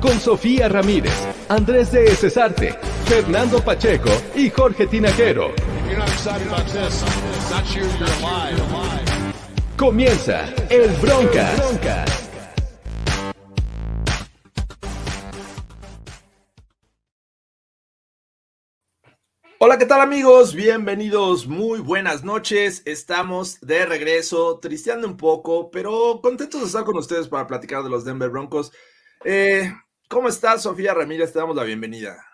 Con Sofía Ramírez, Andrés de Cesarte, Fernando Pacheco y Jorge Tinajero. If you're not excited about this, I'm not sure you're alive. Comienza el Broncas. Hola, ¿qué tal amigos? Bienvenidos, muy buenas noches. Estamos de regreso, tristeando un poco, pero contentos de estar con ustedes para platicar de los Denver Broncos. Eh, ¿Cómo estás, Sofía Ramírez? Te damos la bienvenida.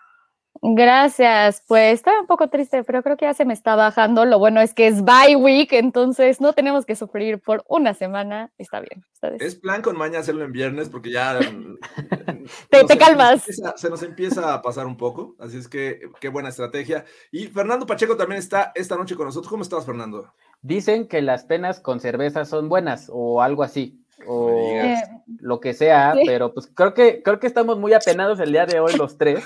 Gracias, pues estaba un poco triste, pero creo que ya se me está bajando. Lo bueno es que es bye week, entonces no tenemos que sufrir por una semana. Está bien. ¿ustedes? Es plan con maña hacerlo en viernes porque ya... mm, Te- calmas. Se, nos empieza- se nos empieza a pasar un poco, así es que qué buena estrategia. Y Fernando Pacheco también está esta noche con nosotros. ¿Cómo estás, Fernando? Dicen que las penas con cerveza son buenas o algo así, o. Eh, lo que sea, Sí. pero pues creo que creo que estamos muy apenados el día de hoy los tres.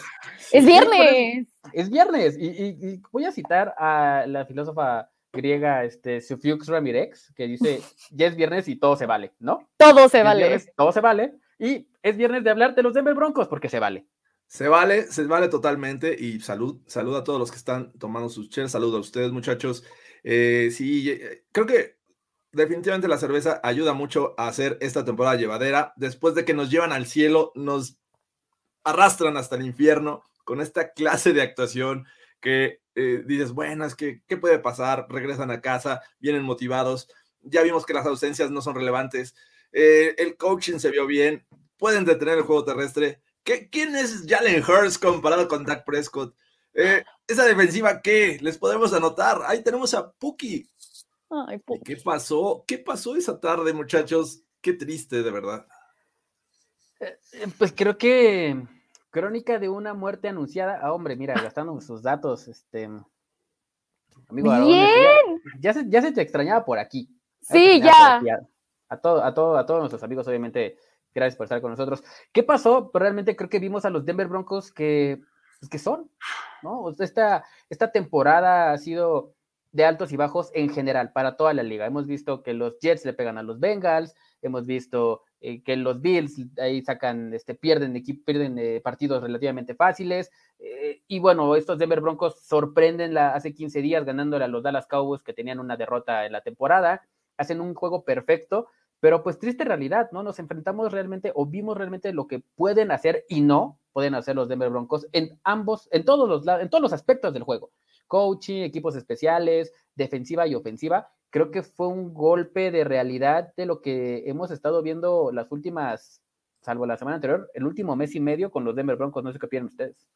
es viernes. Es viernes y, y- y voy a citar a la filósofa griega este, Sufiux Ramirez, que dice, ya es viernes y todo se vale, ¿no? Todo se Es vale. viernes, todo se vale y es viernes de hablar de los Denver Broncos porque se vale. Se vale, se vale totalmente y salud, salud a todos los que están tomando sus chelas, salud a ustedes muchachos. Eh, sí, eh, creo que definitivamente la cerveza ayuda mucho a hacer esta temporada llevadera. Después de que nos llevan al cielo, nos arrastran hasta el infierno con esta clase de actuación que eh, dices, bueno, es que, ¿qué puede pasar? Regresan a casa, vienen motivados. Ya vimos que las ausencias no son relevantes. eh, el coaching se vio bien, pueden detener el juego terrestre. ¿Qué, ¿Quién es Jalen Hurts comparado con Dak Prescott? Eh, esa defensiva, ¿qué? Les podemos anotar. Ahí tenemos a Puki. Ay, ¿Qué pasó? ¿Qué pasó esa tarde, muchachos? Qué triste, de verdad. Eh, Pues creo que crónica de una muerte anunciada. Ah, hombre, mira, gastando sus datos, este amigo Aarón, Bien. ya, ya se, ya se te extrañaba por aquí. Sí, ya. aquí A, a, todo, a, todo, a todos nuestros amigos, obviamente, gracias por estar con nosotros. ¿Qué pasó? Pero realmente creo que vimos a los Denver Broncos que, pues, que son, ¿no? Esta, esta temporada ha sido de altos y bajos en general para toda la liga. Hemos visto que los Jets le pegan a los Bengals, hemos visto eh, que los Bills ahí sacan, este, pierden, pierden eh, partidos relativamente fáciles. eh, y bueno, estos Denver Broncos sorprenden hace 15 días ganándole a los Dallas Cowboys que tenían una derrota en la temporada. Hacen un juego perfecto, pero pues triste realidad, ¿no? Nos enfrentamos realmente o vimos realmente lo que pueden hacer y no pueden hacer los Denver Broncos en ambos, en todos los, en todos los aspectos del juego. Coaching, equipos especiales, defensiva y ofensiva. Creo que fue un golpe de realidad de lo que hemos estado viendo las últimas, salvo la semana anterior, el último mes y medio con los Denver Broncos. No sé qué opinan ustedes.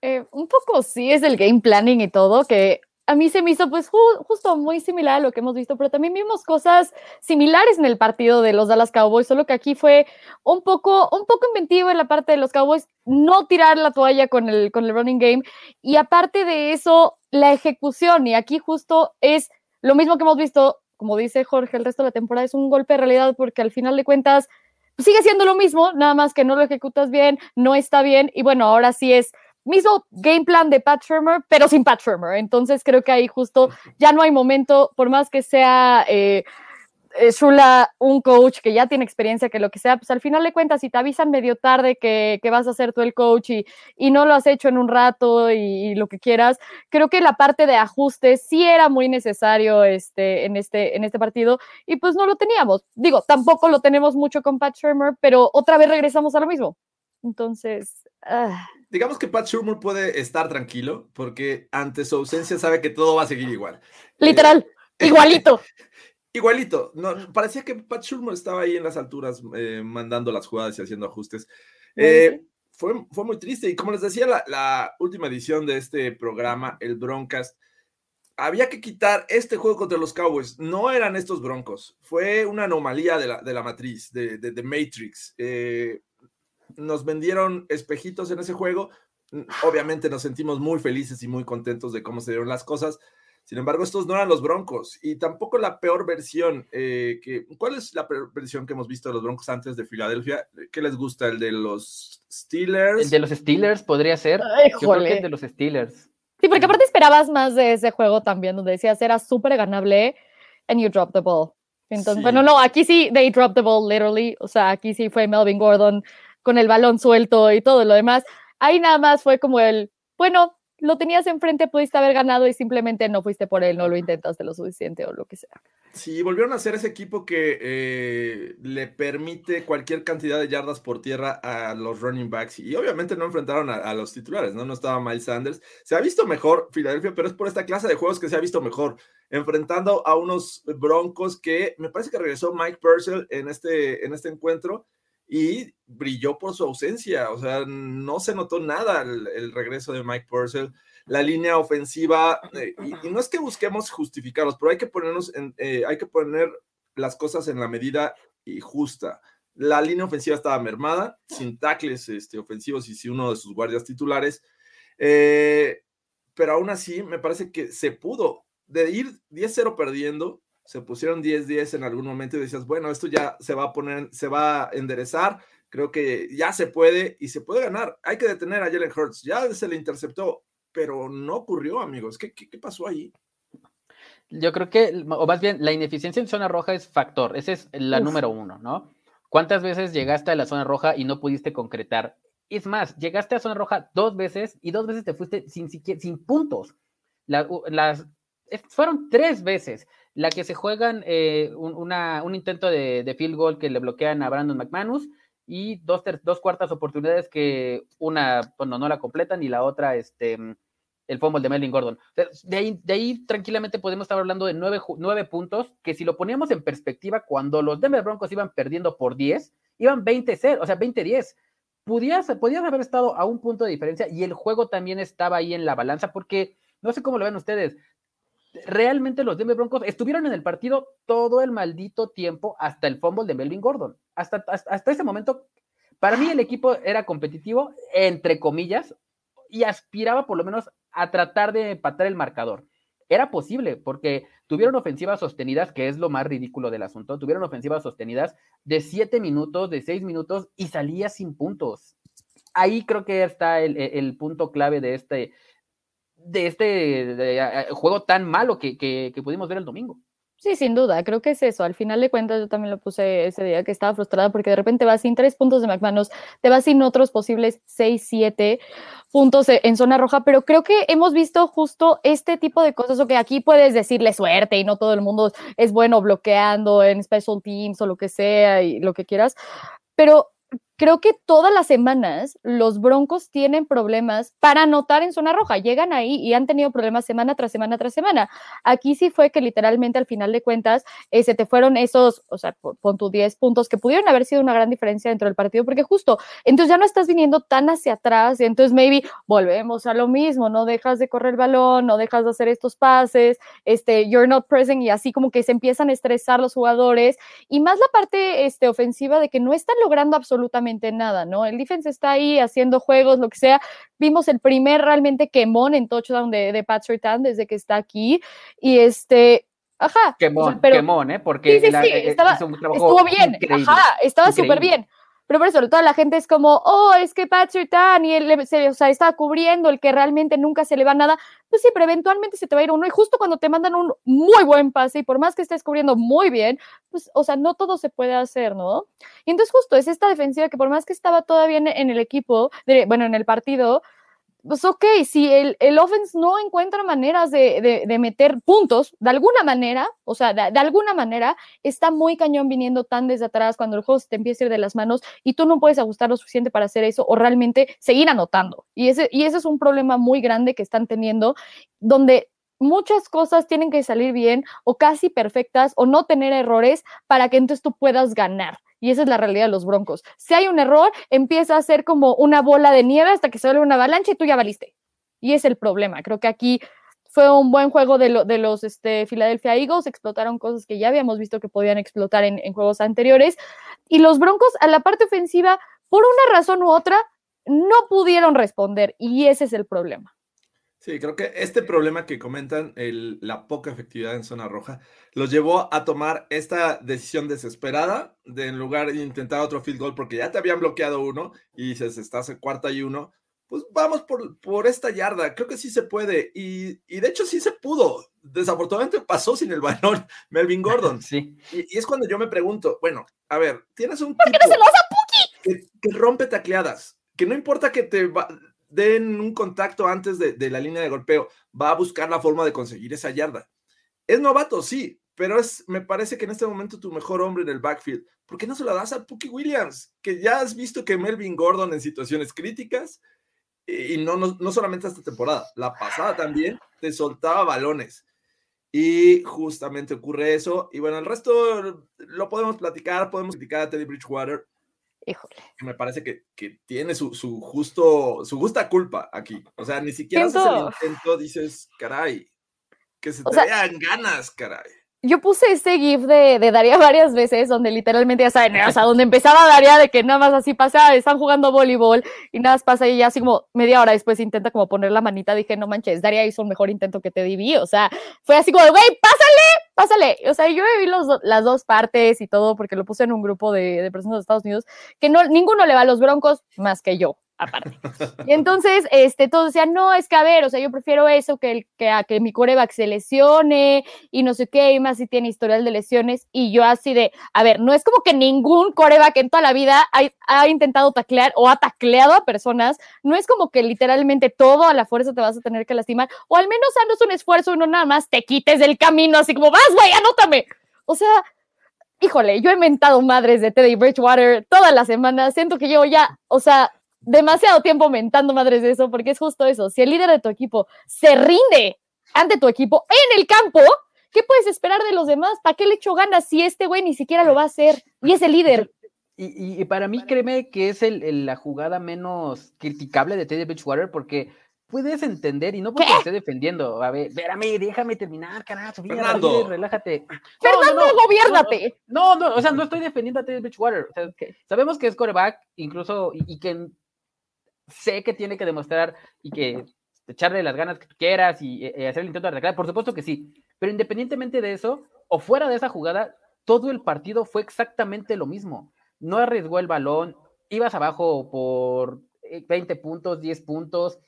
Eh, un poco sí es el game planning y todo, que a mí se me hizo pues ju- justo muy similar a lo que hemos visto, pero también vimos cosas similares en el partido de los Dallas Cowboys, solo que aquí fue un poco, un poco inventivo en la parte de los Cowboys, no tirar la toalla con el, con el running game, y aparte de eso, la ejecución, y aquí justo es lo mismo que hemos visto, como dice Jorge, el resto de la temporada es un golpe de realidad, porque al final de cuentas sigue siendo lo mismo, nada más que no lo ejecutas bien, no está bien, y bueno, ahora sí es mismo game plan de Pat Shermer, pero sin Pat Shermer. Entonces creo que ahí justo ya no hay momento, por más que sea eh, eh, Shula un coach que ya tiene experiencia, que lo que sea, pues al final de cuentas, si te avisan medio tarde que, que vas a ser tú el coach y, y no lo has hecho en un rato y, y lo que quieras, creo que la parte de ajustes sí era muy necesario este, en, este, en este partido y pues no lo teníamos. Digo, tampoco lo tenemos mucho con Pat Shermer, pero otra vez regresamos a lo mismo. Entonces, ah, Digamos que Pat Shermer puede estar tranquilo porque ante su ausencia sabe que todo va a seguir igual. literal, igualito. Igualito, no, parecía que Pat Shermer estaba ahí en las alturas eh, mandando las jugadas y haciendo ajustes. Eh, fue, fue muy triste y como les decía la, la última edición de este programa, el Broncast, había que quitar este juego contra los Cowboys. No eran estos Broncos, fue una anomalía de la, de la matriz, de, de, de Matrix. Eh, nos vendieron espejitos en ese juego. Obviamente nos sentimos muy felices y muy contentos de cómo se dieron las cosas. Sin embargo, estos no eran los Broncos y tampoco la peor versión. Eh, que, ¿Cuál es la peor versión que hemos visto de los Broncos antes de Filadelfia? ¿Qué les gusta? ¿El de los Steelers? El de los Steelers podría ser. Ay, Yo creo que jole. el de los Steelers. Sí, porque aparte esperabas más de ese juego también, donde decías era súper ganable and you drop the ball. Entonces, Sí. bueno, no, aquí sí, they dropped the ball literally. O sea, aquí sí fue Melvin Gordon con el balón suelto y todo lo demás. Ahí nada más fue como el, bueno, lo tenías enfrente, pudiste haber ganado y simplemente no fuiste por él, no lo intentaste lo suficiente o lo que sea. Sí, volvieron a ser ese equipo que eh, le permite cualquier cantidad de yardas por tierra a los running backs y obviamente no enfrentaron a, los titulares, ¿no? No estaba Miles Sanders. Se ha visto mejor Filadelfia, pero es por esta clase de juegos que se ha visto mejor, enfrentando a unos Broncos que me parece que regresó Mike Purcell en este, en este encuentro y brilló por su ausencia, o sea, no se notó nada el, regreso de Mike Purcell la línea ofensiva, eh, y, no es que busquemos justificarlos, pero hay que eh, hay que poner las cosas en la medida y justa. La línea ofensiva estaba mermada, sin tackles este, ofensivos y sin uno de sus guardias titulares, eh, pero aún así me parece que se pudo, de ir 10-0 perdiendo, se pusieron 10-10 en algún momento y decías, bueno, esto ya se va a poner, se va a enderezar, creo que ya se puede y se puede ganar. Hay que detener a Jalen Hurts, ya se le interceptó, pero no ocurrió, amigos. ¿Qué, qué, qué pasó ahí? Yo creo que, o más bien, la ineficiencia en zona roja es factor. Esa es la Uf. número uno, ¿no? ¿Cuántas veces llegaste a la zona roja y no pudiste concretar? Es más, llegaste a zona roja dos veces y dos veces te fuiste sin, sin puntos. La, las, fueron tres veces la que se juegan eh, un, un, intento de, de, field goal que le bloquean a Brandon McManus y dos, ter, dos cuartas oportunidades que una, bueno, no la completan y la otra, este, el fumble de Melvin Gordon. De ahí, de ahí tranquilamente podemos estar hablando de nueve, nueve, puntos, que si lo poníamos en perspectiva, cuando los Denver Broncos iban perdiendo por 10, iban 20-0, o sea, 20-10. Podías, podías haber estado a un punto de diferencia y el juego también estaba ahí en la balanza, porque no sé cómo lo ven ustedes. Realmente los Denver Broncos estuvieron en el partido todo el maldito tiempo hasta el fumble de Melvin Gordon. Hasta, hasta, ese momento, para mí el equipo era competitivo, entre comillas, y aspiraba por lo menos a tratar de empatar el marcador. Era posible, porque tuvieron ofensivas sostenidas, que es lo más ridículo del asunto, tuvieron ofensivas sostenidas de 7 minutos, de 6 minutos, y salía sin puntos. Ahí creo que está el, el punto clave de este, de este juego tan malo que, que, pudimos ver el domingo. Sí, sin duda, creo que es eso. Al final de cuentas, yo también lo puse ese día que estaba frustrada porque de repente vas sin tres puntos de McManus, te vas sin otros posibles seis, siete puntos en zona roja, pero creo que hemos visto justo este tipo de cosas, o que aquí puedes decirle suerte y no todo el mundo es bueno bloqueando en special teams o lo que sea y lo que quieras, pero creo que todas las semanas los Broncos tienen problemas para anotar en zona roja. Llegan ahí y han tenido problemas semana tras semana tras semana. Aquí sí fue que literalmente al final de cuentas eh, se te fueron esos, o sea, pon tus 10 puntos que pudieron haber sido una gran diferencia dentro del partido, porque justo, entonces ya no estás viniendo tan hacia atrás entonces maybe volvemos a lo mismo, no dejas de correr el balón, no dejas de hacer estos pases, este, you're not present y así como que se empiezan a estresar los jugadores y más la parte este, ofensiva de que no están logrando absolutamente nada, ¿no? El defense está ahí haciendo juegos, lo que sea. Vimos el primer realmente quemón en touchdown de, de Pat Sertan desde que está aquí. Y este, Ajá. Quemón, o sea, pero, quemón, ¿eh? Porque sí, sí, sí, estaba, estuvo bien. Increíble, Ajá, estaba súper bien. Pero por eso toda la gente es como, oh, es que Pat Sertan y él o sea, está cubriendo el que realmente nunca se le va nada. Pues sí, pero eventualmente se te va a ir uno. Y justo cuando te mandan un muy buen pase, y por más que estés cubriendo muy bien, pues, o sea, no todo se puede hacer, ¿no? Y entonces justo es esta defensiva que por más que estaba todavía en, en el equipo, de, bueno, en el partido, pues ok, si el, el offense no encuentra maneras de, de, de, meter puntos, de alguna manera, o sea, de, de, alguna manera, está muy cañón viniendo tan desde atrás cuando el juego se te empieza a ir de las manos y tú no puedes ajustar lo suficiente para hacer eso o realmente seguir anotando. Y ese, y ese es un problema muy grande que están teniendo, donde muchas cosas tienen que salir bien o casi perfectas o no tener errores para que entonces tú puedas ganar. Y esa es la realidad de los Broncos. Si hay un error, empieza a ser como una bola de nieve hasta que se vuelve una avalancha y tú ya valiste. Y es el problema. Creo que aquí fue un buen juego de, lo, de los este, Philadelphia Eagles. Explotaron cosas que ya habíamos visto que podían explotar en, en juegos anteriores. Y los Broncos, a la parte ofensiva, por una razón u otra, no pudieron responder y ese es el problema. Sí, creo que este problema que comentan, el, la poca efectividad en zona roja, los llevó a tomar esta decisión desesperada de en lugar de intentar otro field goal porque ya te habían bloqueado uno y dices, estás en cuarta y uno, pues vamos por, por esta yarda. Creo que sí se puede y, y, de hecho sí se pudo. Desafortunadamente pasó sin el balón Melvin Gordon. Sí. Y, y es cuando yo me pregunto, bueno, a ver, tienes un ¿Por qué no se lo das a Puki? que, que rompe tacleadas, que no importa que te va, den un contacto antes de, de, la línea de golpeo, va a buscar la forma de conseguir esa yarda. Es novato, sí, pero es, me parece que en este momento tu mejor hombre en el backfield. ¿Por qué no se lo das a Puki Williams? Que ya has visto que Melvin Gordon en situaciones críticas, y no, no, no solamente esta temporada, la pasada también, te soltaba balones. Y justamente ocurre eso. Y bueno, el resto lo podemos platicar, podemos criticar a Teddy Bridgewater. Híjole. Me parece que, que tiene su, su, justo, su justa culpa aquí. O sea, ni siquiera haces el intento, dices, caray, que se te o sea, vean ganas, caray. Yo puse este GIF de, de, Daria varias veces, donde literalmente ya saben, o sea, donde empezaba Daria de que nada más así pasa, están jugando voleibol y nada más pasa y ya así como media hora después intenta como poner la manita, dije, no manches, Daria hizo un mejor intento que te diví, o sea, fue así como, güey, pásale, pásale, o sea, yo vi los, las dos partes y todo porque lo puse en un grupo de, de personas de Estados Unidos, que no, ninguno le va a los broncos más que yo, aparte. Y entonces, este, todos decían, no, es que a ver, o sea, yo prefiero eso que, el, que a que mi coreback se lesione y no sé qué, y más si tiene historial de lesiones. Y yo así de, a ver, no es como que ningún coreback en toda la vida ha, ha intentado taclear o ha tacleado a personas, no es como que literalmente todo a la fuerza te vas a tener que lastimar, o al menos haznos un esfuerzo y no nada más te quites del camino, así como, vas, güey, anótame. O sea, híjole, yo he mentado madres de Teddy Bridgewater todas las semanas, siento que yo ya, o sea, demasiado tiempo mentando madres de eso, porque es justo eso. Si el líder de tu equipo se rinde ante tu equipo en el campo, ¿qué puedes esperar de los demás? ¿Para qué le echo ganas si este güey ni siquiera lo va a hacer? Y es el líder. Y, y, y para mí, créeme que es el, el, la jugada menos criticable de Teddy Bridgewater, porque puedes entender, y no porque ¿Qué? esté defendiendo. A ver, espérame, déjame terminar, carajo. Fernando. relájate. Fernando, no, no, gobiernate. No, no, o sea, no estoy defendiendo a Teddy Bridgewater. O sea, okay. Sabemos que es coreback, incluso, y, y que sé que tiene que demostrar y que echarle las ganas que quieras y, y hacer el intento de arreglar, por supuesto que sí, pero independientemente de eso, o fuera de esa jugada, todo el partido fue exactamente lo mismo. No arriesgó el balón, ibas abajo por 20 puntos, 10 puntos,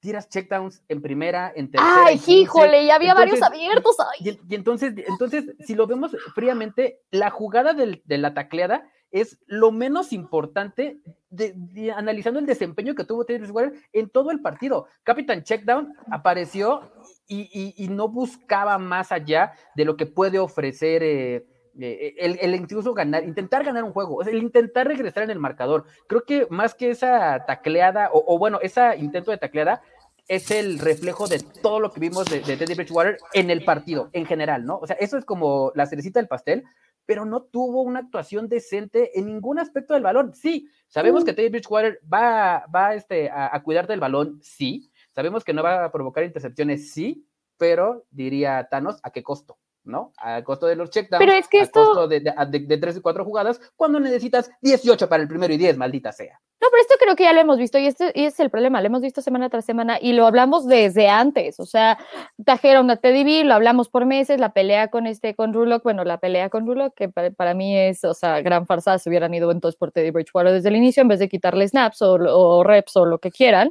tiras checkdowns en primera, en tercera. Ay, híjole, ya había entonces, varios abiertos. Y, y, entonces, entonces, si lo vemos fríamente, la jugada del, de la tacleada es lo menos importante de, analizando el desempeño que tuvo Teddy Bridgewater en todo el partido. Capitán Checkdown apareció y, y, no buscaba más allá de lo que puede ofrecer eh, eh, el, el, incluso ganar, intentar ganar un juego, el intentar regresar en el marcador. Creo que más que esa tacleada, o, o bueno, ese intento de tacleada, es el reflejo de todo lo que vimos de, de Teddy Bridgewater en el partido, en general, ¿no? O sea, eso es como la cerecita del pastel, pero no tuvo una actuación decente en ningún aspecto del balón. Sí, sabemos uh. que Teddy Bridgewater va, va este, a, a, cuidar del balón, sí. Sabemos que no va a provocar intercepciones, sí, pero diría Thanos, ¿a qué costo? ¿No? A costo de los checkdowns, pero es que a esto... costo de, de, de, de 3 y 4 jugadas, cuando necesitas 18 para el primero y 10, maldita sea. No, pero esto creo que ya lo hemos visto y este, y es el problema, lo hemos visto semana tras semana y lo hablamos desde antes, o sea, trajeron a Teddy B, lo hablamos por meses, la pelea con este, con Rulock, bueno, la pelea con Rulock, que para, para, mí es, o sea, gran farsa, se hubieran ido entonces por Teddy Bridgewater desde el inicio en vez de quitarle snaps o, o reps o lo que quieran,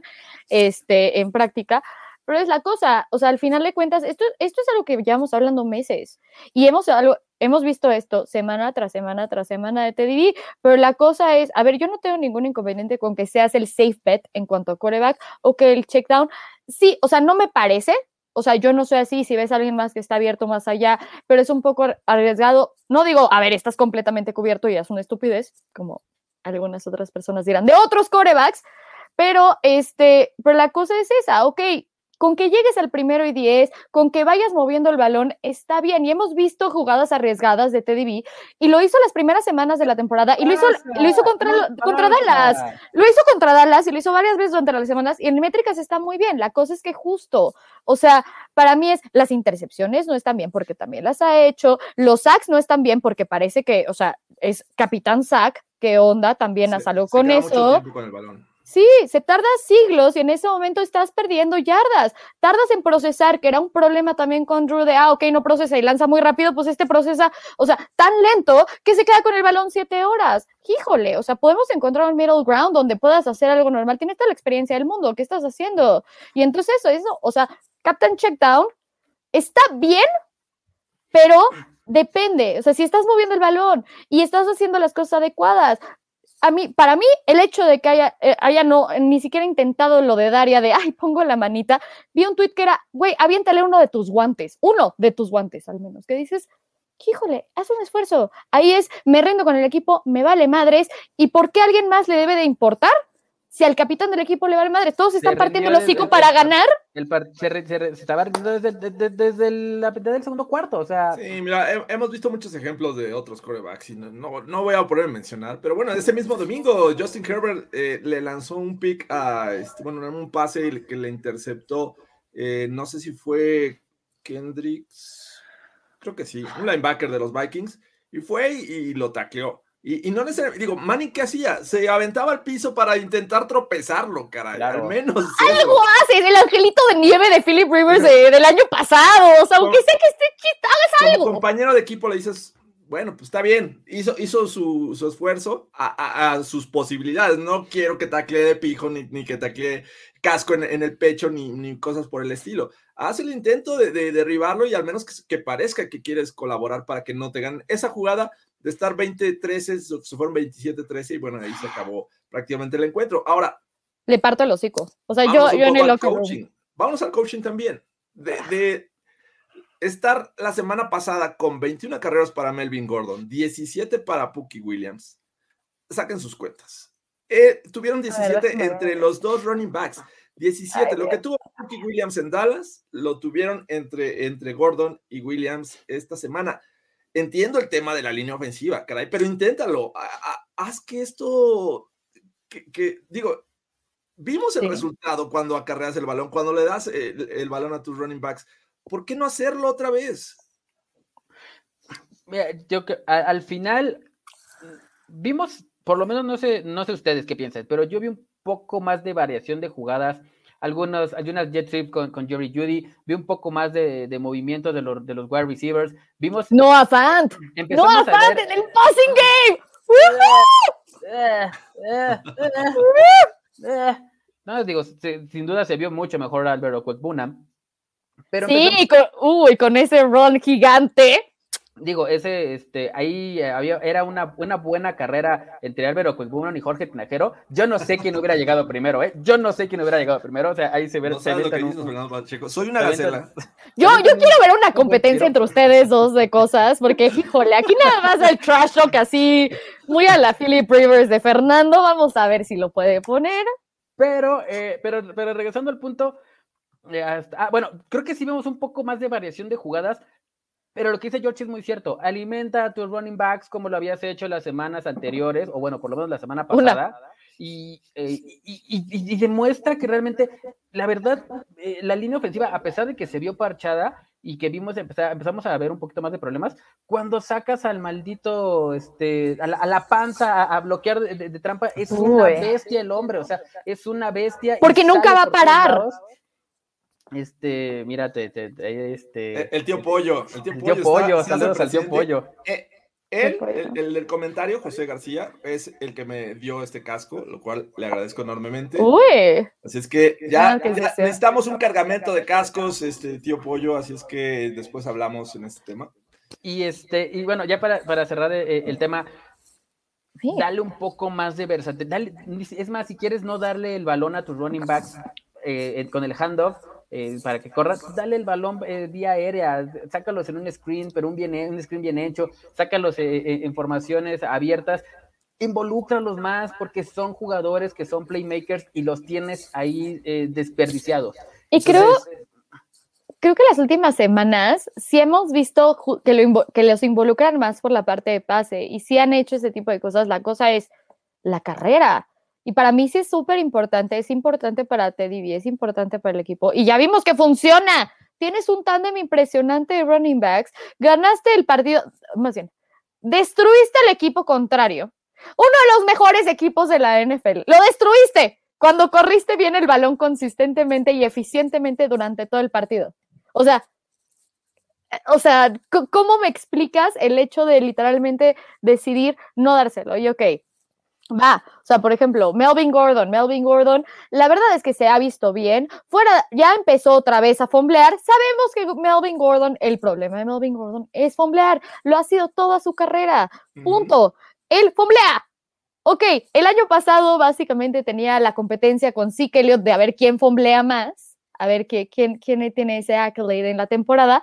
este, en práctica, pero es la cosa, o sea, al final de cuentas, esto, esto es algo que llevamos hablando meses y hemos, algo, hemos visto esto semana tras semana tras semana de TDB, pero la cosa es, a ver, yo no tengo ningún inconveniente con que seas el safe bet en cuanto a coreback o que el check down, sí, o sea, no me parece, o sea, yo no soy así, si ves a alguien más que está abierto más allá, pero es un poco arriesgado. No digo, a ver, estás completamente cubierto y es una estupidez, como algunas otras personas dirán, de otros corebacks, pero este, pero la cosa es esa, ok, con que llegues al primero y diez, con que vayas moviendo el balón, está bien. Y hemos visto jugadas arriesgadas de Teddy B y lo hizo las primeras semanas de la temporada y lo hizo, lo hizo contra, contra Dallas. Lo hizo contra Dallas y lo hizo varias veces durante las semanas y en métricas está muy bien. La cosa es que justo, o sea, para mí es las intercepciones no están bien porque también las ha hecho, los sacks no están bien porque parece que, o sea, es capitán sack, qué onda, también a Se- salud se con mucho eso. tiempo con el balón. Sí, se tarda siglos y en ese momento estás perdiendo yardas. Tardas en procesar, que era un problema también con Drew de, ah, ok, no procesa y lanza muy rápido, pues este procesa, o sea, tan lento que se queda con el balón siete horas. Híjole, o sea, podemos encontrar un middle ground donde puedas hacer algo normal. Tienes toda la experiencia del mundo, ¿qué estás haciendo? Y entonces eso, eso, o sea, Captain Checkdown está bien, pero depende. O sea, si estás moviendo el balón y estás haciendo las cosas adecuadas, a mí, para mí, el hecho de que haya, eh, haya no, ni siquiera intentado lo de Daria de, ay, pongo la manita, vi un tweet que era, güey, aviéntale uno de tus guantes, uno de tus guantes al menos, que dices, híjole, haz un esfuerzo. Ahí es, me rendo con el equipo, me vale madres, ¿y por qué alguien más le debe de importar? Si al capitán del equipo le vale madres, todos Se están partiendo el rindió hocico para ganar. El par- se, re- se re- se estaba rindiendo desde, desde, desde del segundo cuarto, o sea, Sí, mira, he- hemos visto muchos ejemplos de otros corebacks y no, no, no voy a poner a mencionar, pero bueno, ese mismo domingo Justin Herbert eh, le lanzó un pick a, este, bueno, un pase que le interceptó, eh, no sé si fue Kendricks, creo que sí, un linebacker de los Vikings, y fue y, y lo tacleó. Y, y no necesariamente, digo, Manning, ¿qué hacía? Se aventaba al piso para intentar tropezarlo, caray, Claro. al menos. Algo haces, el angelito de nieve de Philip Rivers de- del año pasado. O sea, aunque sea que esté chita, hagas como algo. compañero de equipo le dices, bueno, pues está bien, hizo, hizo su, su esfuerzo a, a- a sus posibilidades. No quiero que tacle de pijo, ni, ni que tacle casco en, en el pecho, ni, ni cosas por el estilo. Haz el intento de, de derribarlo y al menos que, que parezca que quieres colaborar para que no te ganen. Esa jugada de estar 20-13, se se fueron 27-13 y bueno, ahí se acabó prácticamente el encuentro. Ahora, Le parto el hocico. O sea, yo, yo en el al locker room. coaching. Vamos al coaching también. De, de estar la semana pasada con 21 carreras para Melvin Gordon, 17 para Pookie Williams. Saquen sus cuentas. Eh, tuvieron 17 déjame entre ver. los dos running backs. 17. Ay, lo que tuvo Pookie Williams en Dallas, lo tuvieron entre, entre Gordon y Williams esta semana. Entiendo el tema de la línea ofensiva, caray, pero inténtalo. Haz que esto, que, que- digo, vimos el Sí. resultado cuando acarreas el balón, cuando le das el, el balón a tus running backs. ¿Por qué no hacerlo otra vez? Mira, yo que- a- al final vimos, por lo menos no sé, no sé ustedes qué piensan, pero yo vi un poco más de variación de jugadas. Algunos, algunas jet sweep con, con Jerry Judy, vi un poco más de, de movimiento de los, de los wide receivers. Vimos, Noah Fant. empezamos Noah Fant ver. en el passing game. Eh, eh, eh. No, digo, se- sin duda se vio mucho mejor Álvaro Bunam. Pero empezamos- Sí, con, uy, con ese run gigante. Digo, ese, este, ahí eh, había, era una, una buena carrera entre Álvaro Cuebunon y Jorge Tinajero. Yo no sé quién hubiera llegado primero, ¿eh? Yo no sé quién hubiera llegado primero. O sea, ahí se ve. No se sabes lo que dices, un- Pacheco. Soy una gacela. Yo, yo quiero ver una competencia entre ustedes dos de cosas, porque, híjole, aquí nada más el trash talk así, muy a la Philip Rivers de Fernando. Vamos a ver si lo puede poner. Pero, eh, pero, pero regresando al punto, eh, hasta- ah, bueno, creo que sí vemos un poco más de variación de jugadas, pero lo que dice George es muy cierto. Alimenta a tus running backs como lo habías hecho las semanas anteriores, o bueno, por lo menos la semana Una. pasada. Y, eh, y- y- demuestra que realmente, la verdad, eh, la línea ofensiva, a pesar de que se vio parchada y que vimos empezar, empezamos a ver un poquito más de problemas, cuando sacas al maldito, este, a la, a la panza a, a bloquear de, de- de trampa, es una bestia el hombre, o sea, es una bestia. Porque nunca va a parar. lados. Este, mírate, te- te- este. El, el tío Pollo. El tío el Pollo, tío Pollo, está- saludos al tío. Pollo. Eh, él, el, el del comentario, José García, es el que me dio este casco, lo cual le agradezco enormemente. Uy, Así es que ya, que ya sea. necesitamos un cargamento de cascos, este tío Pollo, así es que después hablamos en este tema. Y este, y bueno, ya para, para cerrar eh, el tema, sí. dale un poco más de versatilidad. Es más, si quieres no darle el balón a tus running backs eh, eh, con el handoff eh, para que corras, dale el balón eh, vía aérea, sácalos en un screen, pero un, bien, un screen bien hecho, sácalos eh, eh, en formaciones abiertas, involúcralos más porque son jugadores que son playmakers y los tienes ahí eh, desperdiciados. Y creo, Entonces, creo que las últimas semanas sí hemos visto que, lo que los involucran más por la parte de pase y sí han hecho ese tipo de cosas. La cosa es la carrera. Y para mí sí es súper importante, es importante para Teddy es importante para el equipo. Y ya vimos que funciona. Tienes un tándem impresionante de running backs, ganaste el partido, más bien, destruiste al equipo contrario Uno de los mejores equipos de la NFL. Lo destruiste cuando corriste bien el balón consistentemente y eficientemente durante todo el partido. O sea, eh, o sea, ¿cómo me explicas el hecho de literalmente decidir no dárselo? Y ok, va, o sea, por ejemplo, Melvin Gordon, Melvin Gordon, la verdad es que se ha visto bien, fuera, ya empezó otra vez a fomblear, sabemos que Melvin Gordon, el problema de Melvin Gordon es fomblear, lo ha sido toda su carrera, punto, él fomblea. Ok, el año pasado básicamente tenía la competencia con Zeke Elliott de a ver quién fomblea más, a ver qué, quién, quién tiene ese accolade en la temporada,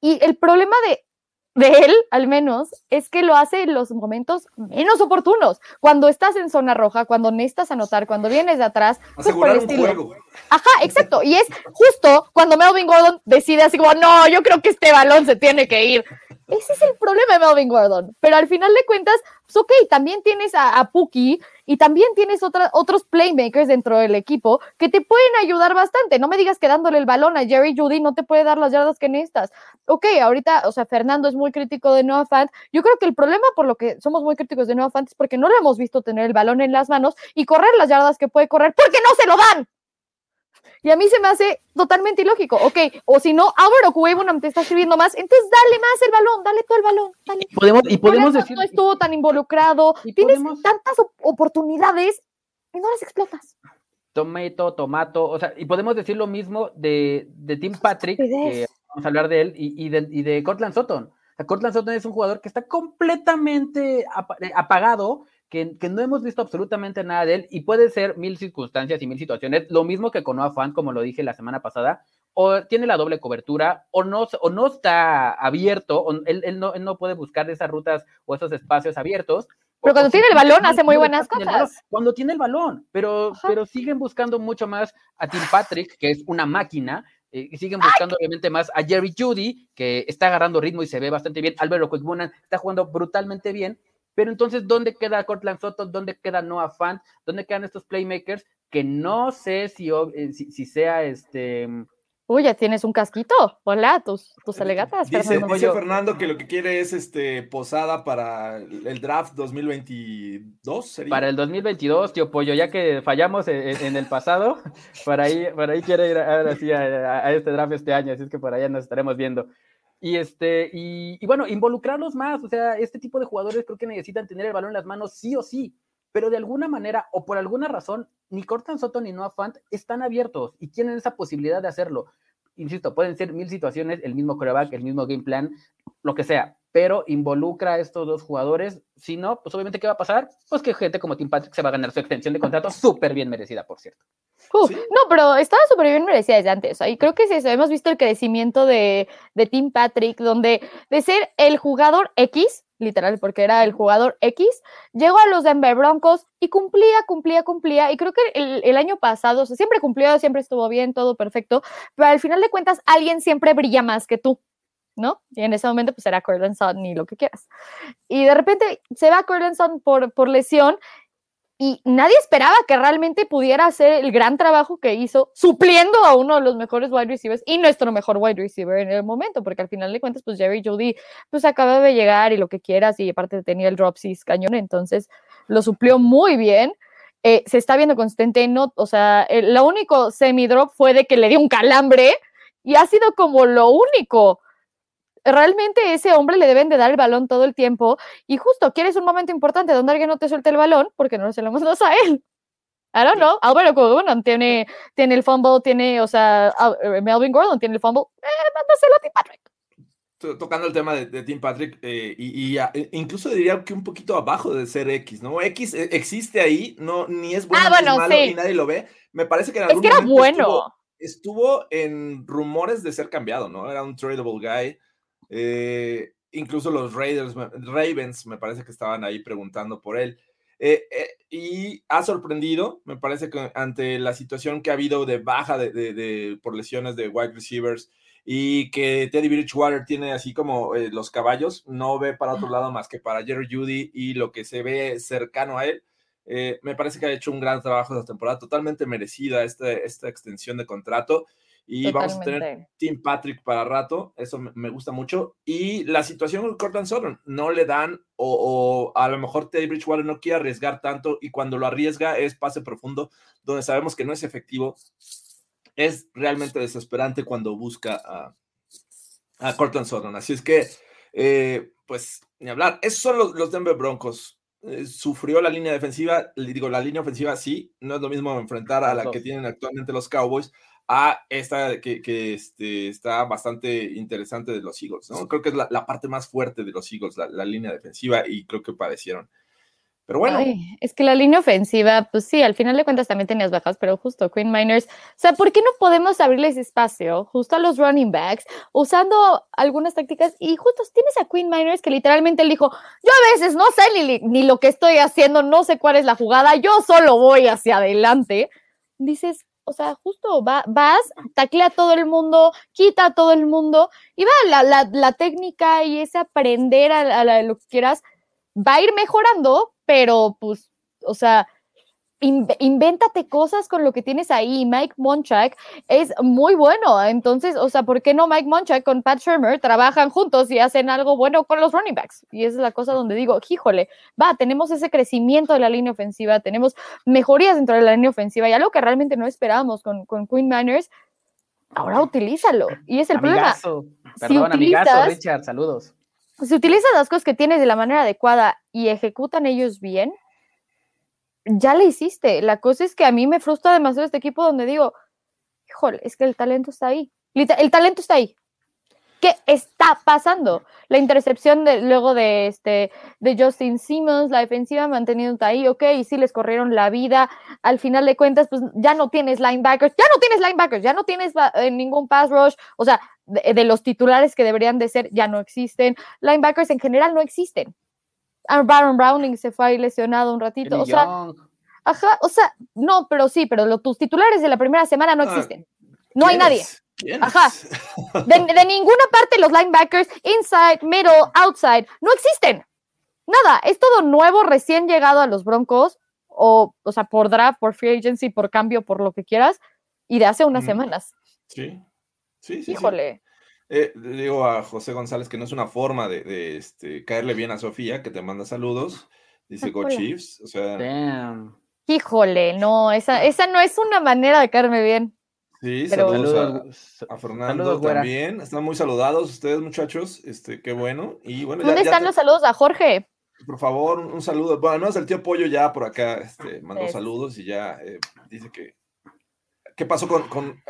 y el problema de, de él, al menos, es que lo hace en los momentos menos oportunos. Cuando estás en zona roja, cuando necesitas anotar, cuando vienes de atrás. Pues Asegurar un juego. Ajá, exacto. Y es justo cuando Melvin Gordon decide así como, no, yo creo que este balón se tiene que ir. Ese es el problema de Melvin Gordon. Pero al final de cuentas, pues ok, también tienes a, a Puki y también tienes otros playmakers dentro del equipo que te pueden ayudar bastante. No me digas que dándole el balón a Jerry Judy no te puede dar las yardas que necesitas. Ok, ahorita, o sea, Fernando es muy crítico de Noah Fant. Yo creo que el problema por lo que somos muy críticos de Noah Fant es porque no lo hemos visto tener el balón en las manos y correr las yardas que puede correr porque no se lo dan. Y a mí se me hace totalmente ilógico. Ok, o si no, Álvaro Cuevonam te está sirviendo más, entonces dale más el balón, dale todo el balón. Dale. Y podemos, y podemos decir. No estuvo tan involucrado. Tienes tantas oportunidades y no las explotas. Tomato, tomato, o sea, y podemos decir lo mismo de, de Tim Patrick, que vamos a hablar de él, y, y, de, y de Cortland Sutton. O Cortland Sutton es un jugador que está completamente eh, apagado que, no hemos visto absolutamente nada de él y puede ser mil circunstancias y mil situaciones, lo mismo que con Fan, como lo dije la semana pasada, o tiene la doble cobertura o no, o no está abierto, o él, no, él no puede buscar esas rutas o esos espacios abiertos. Pero cuando tiene el balón hace muy buenas cosas. Cuando tiene el balón, pero, pero siguen buscando mucho más a Tim Patrick, que es una máquina, eh, y siguen buscando obviamente más a Jerry Judy, que está agarrando ritmo y se ve bastante bien. Álvaro Quickbunan está jugando brutalmente bien. Pero entonces, ¿dónde queda Cortland Soto? ¿Dónde queda Noah Fant? ¿Dónde quedan estos playmakers? Que no sé si, eh, si, sea este. Uy, ya tienes un casquito. Hola, tus, tus alegatas. Dice Fernando. que lo que quiere es este posada para el draft 2022. ¿sería? Para el 2022, tío Pollo, ya que fallamos en, el pasado, para ahí, para ahí quiere ir ahora sí a, a, este draft este año, así es que por allá nos estaremos viendo. Y, este, y, bueno, involucrarlos más, o sea, este tipo de jugadores creo que necesitan tener el balón en las manos sí o sí, pero de alguna manera o por alguna razón, ni Cortan Soto ni Noah Fant están abiertos y tienen esa posibilidad de hacerlo. Insisto, pueden ser mil situaciones, el mismo coreback, el mismo game plan, lo que sea, pero involucra a estos dos jugadores. Si no, pues obviamente, ¿qué va a pasar? Pues que gente como Tim Patrick se va a ganar su extensión de contrato súper bien merecida, por cierto. No, pero estaba súper bien merecida desde antes. Y creo que sí, hemos visto el crecimiento de, de Tim Patrick, donde de ser el jugador X, literal, porque era el jugador X, llegó a los Denver Broncos y cumplía, cumplía, cumplía. Y creo que el, el, año pasado, o sea, siempre cumplió, siempre estuvo bien, todo perfecto, pero al final de cuentas, alguien siempre brilla más que tú. ¿No? Y en ese momento, pues era Cortland Sutton y lo que quieras. Y de repente se va Cortland Sutton por, por lesión y nadie esperaba que realmente pudiera hacer el gran trabajo que hizo, supliendo a uno de los mejores wide receivers y nuestro mejor wide receiver en el momento, porque al final de cuentas, pues Jerry Judy, pues acaba de llegar y lo que quieras, y aparte tenía el drop six cañón, entonces lo suplió muy bien. Eh, se está viendo consistente, no, o sea, el, lo único semi-drop fue de que le dio un calambre y ha sido como lo único realmente ese hombre le deben de dar el balón todo el tiempo y justo quieres un momento importante donde alguien no te suelte el balón porque no lo hemos dado a él. I don't know. Álvaro Gordon tiene, tiene el fumble, tiene, o sea, eh, Melvin Gordon tiene el fumble. Eh, mándaselo a Tim Patrick. Tocando el tema de, Tim Patrick, eh, y, e, incluso diría que un poquito abajo de ser X, ¿no? X eh, existe ahí, no, ni es bueno ah, ni es malo, ni nadie lo ve. Me parece que en algún es que era bueno. Estuvo, estuvo, en rumores de ser cambiado, ¿no? Era un tradable guy. Eh, incluso los Raiders, Ravens, me parece que estaban ahí preguntando por él. Eh, eh, y ha sorprendido, me parece que ante la situación que ha habido de baja de, por lesiones de wide receivers y que Teddy Bridgewater tiene así como los caballos, no ve para otro lado más que para Jerry Judy y lo que se ve cercano a él. me parece que ha hecho un gran trabajo esta temporada, totalmente merecida esta, esta extensión de contrato y vamos a tener Team Patrick para rato, eso me, gusta mucho. Y la situación con Cortland Sutton, no le dan, o, a lo mejor Teddy Bridgewater no quiere arriesgar tanto, y cuando lo arriesga es pase profundo, donde sabemos que no es efectivo. Es realmente desesperante cuando busca a, a Cortland Sutton. Así es que, eh, pues, ni hablar. Esos son los, Denver Broncos. Eh, sufrió la línea defensiva, digo, la línea ofensiva sí, no es lo mismo enfrentar a la que tienen actualmente los Cowboys a esta que, que este, está bastante interesante de los Eagles, ¿no? Creo que es la, parte más fuerte de los Eagles, la, línea defensiva, y creo que padecieron. Pero bueno. es que la línea ofensiva, pues sí, al final de cuentas también tenías bajas, pero justo Queen Miners, o sea, ¿por qué no podemos abrirles espacio justo a los running backs usando algunas tácticas? Y justo tienes a Queen Miners que literalmente él dijo, yo a veces no sé ni, ni lo que estoy haciendo, no sé cuál es la jugada, yo solo voy hacia adelante. Dices, o sea, justo vas, taclea a todo el mundo, quita a todo el mundo y va, la, la, técnica y ese aprender a, a, lo que quieras va a ir mejorando, pero pues, o sea, invéntate cosas con lo que tienes ahí. Mike Monchak es muy bueno. Entonces, o sea, ¿por qué no Mike Monchak con Pat Shermer trabajan juntos y hacen algo bueno con los running backs? Y esa es la cosa donde digo, híjole, va, tenemos ese crecimiento de la línea ofensiva, tenemos mejorías dentro de la línea ofensiva y algo que realmente no esperábamos con, con Queen Miners. Ahora utilízalo. Y es el amigazo. problema. Perdón, amigazo, Richard, saludos. Si utilizas las cosas que tienes de la manera adecuada y ejecutan ellos bien, ya le hiciste. La cosa es que a mí me frustra demasiado este equipo donde digo, híjole, es que el talento está ahí. El talento está ahí. ¿Qué está pasando? La intercepción de, luego de, este, de Justin Simmons, la defensiva manteniendo ahí, ok, y sí les corrieron la vida. Al final de cuentas, pues ya no tienes linebackers, ya no tienes linebackers, ya no tienes eh, ningún pass rush. O sea, de, de, los titulares que deberían de ser, ya no existen. Linebackers en general no existen. Baron Browning se fue ahí lesionado un ratito. o sea, ajá, o sea, no, pero sí, pero tus titulares de la primera semana no ah, existen. No hay nadie. Ajá. De, de, ninguna parte los linebackers, inside, middle, outside, no existen. Nada, es todo nuevo, recién llegado a los Broncos, o, o sea, por draft, por free agency, por cambio, por lo que quieras, y de hace unas semanas. Sí, sí, sí. Híjole. Eh, le digo a José González que no es una forma de, este, caerle bien a Sofía, que te manda saludos. Dice Go Chiefs. O sea. Híjole, no, esa, esa no es una manera de caerme bien. Sí, saludos, a, Fernando también. Están muy saludados ustedes, muchachos. Este, qué bueno. Y bueno, ¿Dónde están los saludos a Jorge? Por favor, un, saludo. Bueno, no es el tío Pollo ya por acá, este, mandó saludos y ya eh, dice que qué pasó con,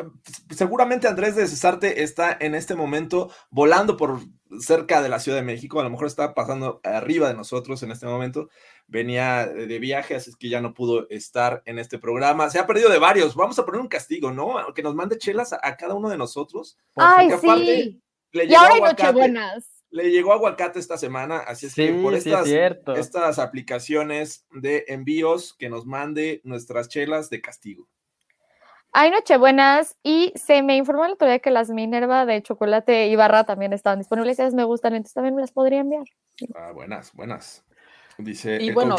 seguramente Andrés de Cesarte está en este momento volando por cerca de la Ciudad de México, a lo mejor está pasando arriba de nosotros en este momento, venía de viaje, así es que ya no pudo estar en este programa, se ha perdido de varios, vamos a poner un castigo, ¿no? Que nos mande chelas a, cada uno de nosotros. Ay, sí. Le y ahora hay nochebuenas le llegó aguacate esta semana, así es que por estas, estas aplicaciones de envíos que nos mande nuestras chelas de castigo. Hay Nochebuenas y se me informó el otro día que las Minerva de chocolate y barra también estaban disponibles. Esas me gustan, entonces también me las podría enviar. Ah, buenas, buenas. Dice y bueno,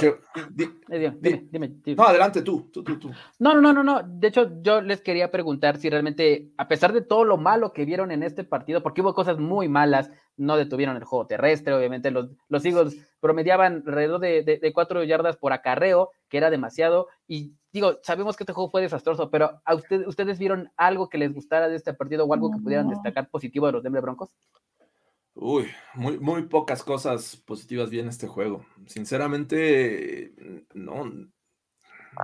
dime, dime, No, adelante tú, tú, tú, tú. No, no, no, no. De hecho, yo les quería preguntar si realmente, a pesar de todo lo malo que vieron en este partido, porque hubo cosas muy malas, no detuvieron el juego terrestre, obviamente los, los Eagles promediaban alrededor de, de, cuatro yardas por acarreo, que era demasiado, y digo, sabemos que este juego fue desastroso, pero ¿a ustedes, ustedes vieron algo que les gustara de este partido o algo que pudieran destacar positivo de los Denver Broncos? Uy, muy, muy pocas cosas positivas vi en este juego. Sinceramente, no.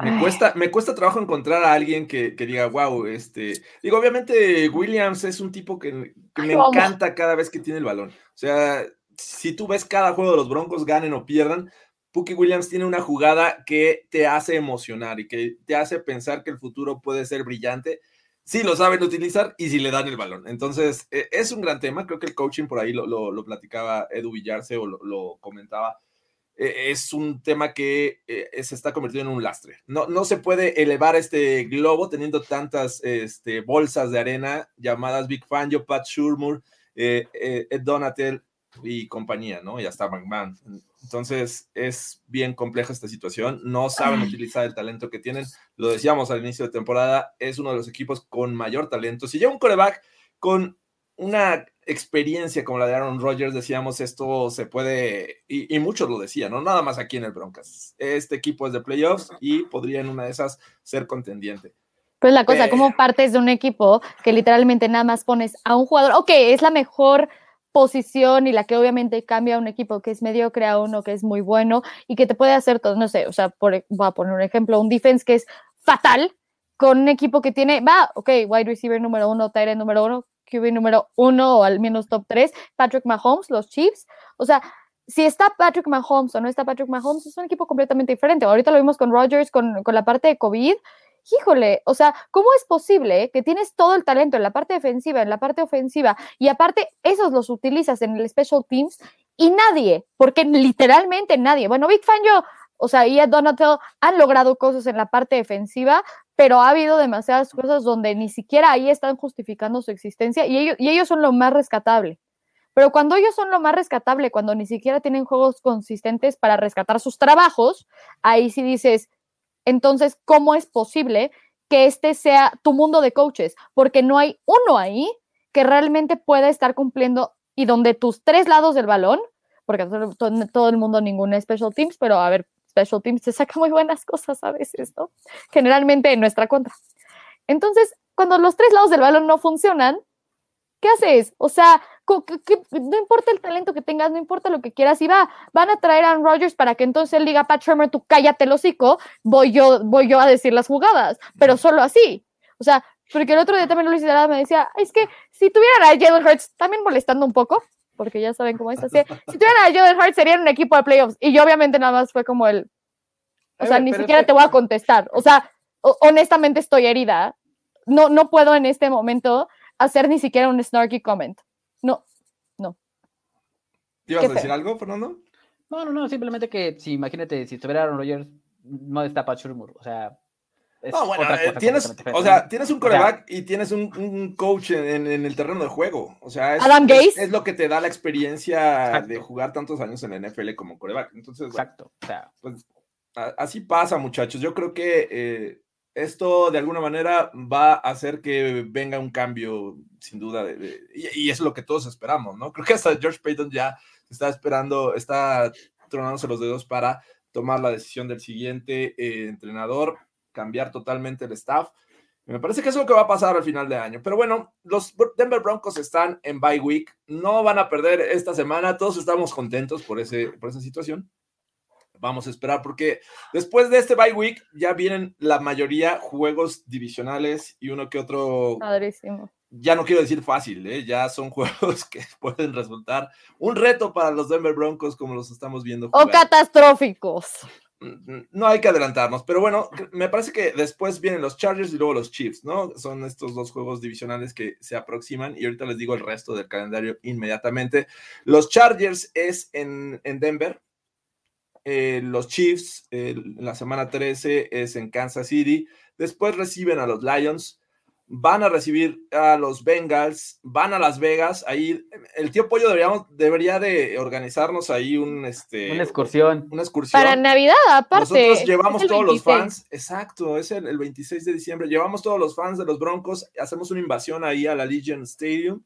Me cuesta, me cuesta trabajo encontrar a alguien que, diga, wow, este. Digo, obviamente, Williams es un tipo que, me encanta cada vez que tiene el balón. O sea, si tú ves cada juego de los Broncos, ganen o pierdan, Puki Williams tiene una jugada que te hace emocionar y que te hace pensar que el futuro puede ser brillante sí lo saben utilizar y si le dan el balón. Entonces, e, es un gran tema. Creo que el coaching por ahí lo, platicaba Edu Villarse o lo, comentaba. E, es un tema que e, se está convirtiendo en un lastre. No, no se puede elevar este globo teniendo tantas este, bolsas de arena llamadas Big Fangio, Pat Shurmur, eh, eh, Ed Donatel, y compañía, ¿no? Y hasta McMahon. Entonces es bien compleja esta situación. No saben utilizar el talento que tienen. Lo decíamos al inicio de temporada, es uno de los equipos con mayor talento. Si llega un coreback con una experiencia como la de Aaron Rodgers, decíamos esto se puede, y, muchos lo decían, no nada más aquí en el Broncos. Este equipo es de playoffs y podría en una de esas ser contendiente. Pues la cosa, como partes de un equipo que literalmente nada más pones a un jugador, ok, es la mejor posición y la que obviamente cambia un equipo que es mediocre a uno que es muy bueno y que te puede hacer todo, no sé, o sea, por, voy a poner un ejemplo, un defense que es fatal con un equipo que tiene, va, ok, wide receiver número uno, tight número uno, QB número uno o al menos top tres, Patrick Mahomes, los Chiefs, o sea, si está Patrick Mahomes o no está Patrick Mahomes, es un equipo completamente diferente. Ahorita lo vimos con Rodgers, con, con la parte de COVID, híjole, o sea, ¿cómo es posible que tienes todo el talento en la parte defensiva, en la parte ofensiva, y aparte esos los utilizas en el Special Teams y nadie, porque literalmente nadie, bueno, Big Fan yo, o sea, y Donatel han logrado cosas en la parte defensiva, pero ha habido demasiadas cosas donde ni siquiera ahí están justificando su existencia y ellos, y ellos son lo más rescatable. Pero cuando ellos son lo más rescatable, cuando ni siquiera tienen juegos consistentes para rescatar sus trabajos, ahí sí dices, entonces, ¿cómo es posible que este sea tu mundo de coaches? Porque no hay uno ahí que realmente pueda estar cumpliendo y donde tus tres lados del balón, porque todo, el mundo ningún special teams, pero a ver, special teams se saca muy buenas cosas a veces, ¿no? Generalmente en nuestra contra. Entonces, cuando los tres lados del balón no funcionan, ¿qué haces? O sea, no importa el talento que tengas, no importa lo que quieras, y va, van a traer a Aaron Rodgers para que entonces él diga, Pat Shermer, tú cállate el hocico, voy yo, voy yo a decir las jugadas, pero solo así. O sea, porque el otro día también Luis Hidalgo me decía, es que si tuvieran a Jalen Hurts, también molestando un poco, porque ya saben cómo es así, si tuvieran a Jalen Hurts serían un equipo de playoffs, y yo obviamente nada más fue como el, o sea, ni siquiera te voy a contestar, o sea, honestamente estoy herida, no, no puedo en este momento hacer ni siquiera un snarky comment. No, no. ¿Te ibas a decir algo, Fernando? No, no, no, simplemente que si imagínate, si estuviera Aaron Rodgers, no está Pat o sea... no, bueno, eh, tienes, o sea, tienes un coreback y tienes un, coach en, el terreno de juego. O sea, es, Adam es, lo que te da la experiencia de jugar tantos años en la NFL como coreback. Entonces, Exacto. o sea, pues, así pasa, muchachos. Yo creo que eh, esto de alguna manera va a hacer que venga un cambio, sin duda, y, es lo que todos esperamos, ¿no? Creo que hasta George Payton ya está esperando, está tronándose los dedos para tomar la decisión del siguiente eh, entrenador, cambiar totalmente el staff. Me parece que es lo que va a pasar al final de año. Pero bueno, los Denver Broncos están en bye week, no van a perder esta semana, todos estamos contentos por, ese, por esa situación vamos a esperar porque después de este bye week ya vienen la mayoría juegos divisionales y uno que otro. Padrísimo. Ya no quiero decir fácil, ¿eh? ya son juegos que pueden resultar un reto para los Denver Broncos como los estamos viendo. O catastróficos. Mm, no hay que adelantarnos, pero bueno, me parece que después vienen los Chargers y luego los Chiefs, ¿no? Son estos dos juegos divisionales que se aproximan y ahorita les digo el resto del calendario inmediatamente. Los Chargers es en, en Denver, eh, los Chiefs, la semana 13 es en Kansas City. Después reciben a los Lions. Van a recibir a los Bengals, van a Las Vegas. Ahí el tío Pollo deberíamos, debería de organizarnos ahí un, este, una excursión. Una excursión. Para Navidad, aparte. Nosotros llevamos todos los fans. Exacto, es el, el 26 de diciembre. Llevamos todos los fans de los Broncos. Hacemos una invasión ahí a la Legion Stadium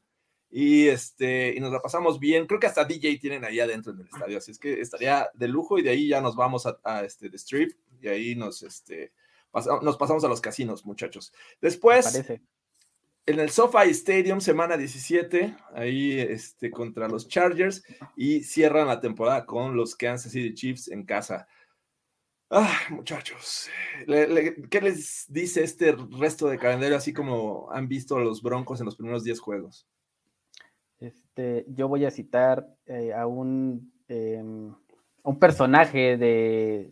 y este y nos la pasamos bien. Creo que hasta DJ tienen ahí adentro en el estadio, así es que estaría de lujo y de ahí ya nos vamos a, este de Strip y ahí nos este nos pasamos a los casinos, muchachos. Después en el SoFi Stadium semana 17, ahí este contra los Chargers y cierran la temporada con los Kansas City Chiefs en casa. Ah, muchachos, ¿qué les dice este resto de calendario así como han visto los Broncos en los primeros 10 juegos? Este, yo voy a citar eh, a un, em, un personaje de,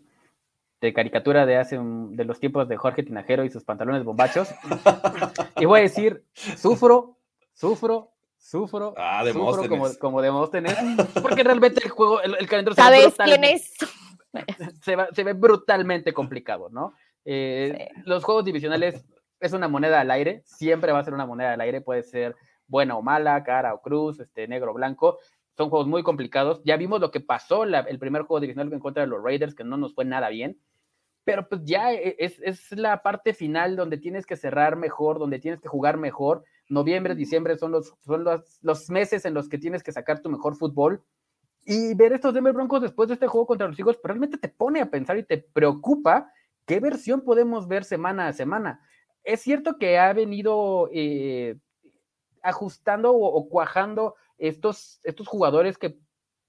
de, caricatura de hace de los tiempos de Jorge Tinajero y sus pantalones bombachos. y voy a decir, sufro, sufro, sufro, ah, sufro como, como Demóstenes, porque realmente el juego, el, calendario ¿Sabes quién es? Se, se, ve brutalmente complicado, ¿no? Eh, los juegos divisionales es una moneda al aire, siempre va a ser una moneda al aire, puede ser buena o mala, cara o cruz, este, negro o blanco. son juegos muy complicados. Ya vimos lo que pasó la, el primer juego divisional en contra de los Raiders, que no nos fue nada bien. Pero pues ya e, es, es, la parte final donde tienes que cerrar mejor, donde tienes que jugar mejor. Noviembre, diciembre son los, son los, los meses en los que tienes que sacar tu mejor fútbol. Y ver estos Denver Broncos después de este juego contra los Eagles, pues, realmente te pone a pensar y te preocupa qué versión podemos ver semana a semana. Es cierto que ha venido eh, ajustando o, cuajando estos, estos jugadores que,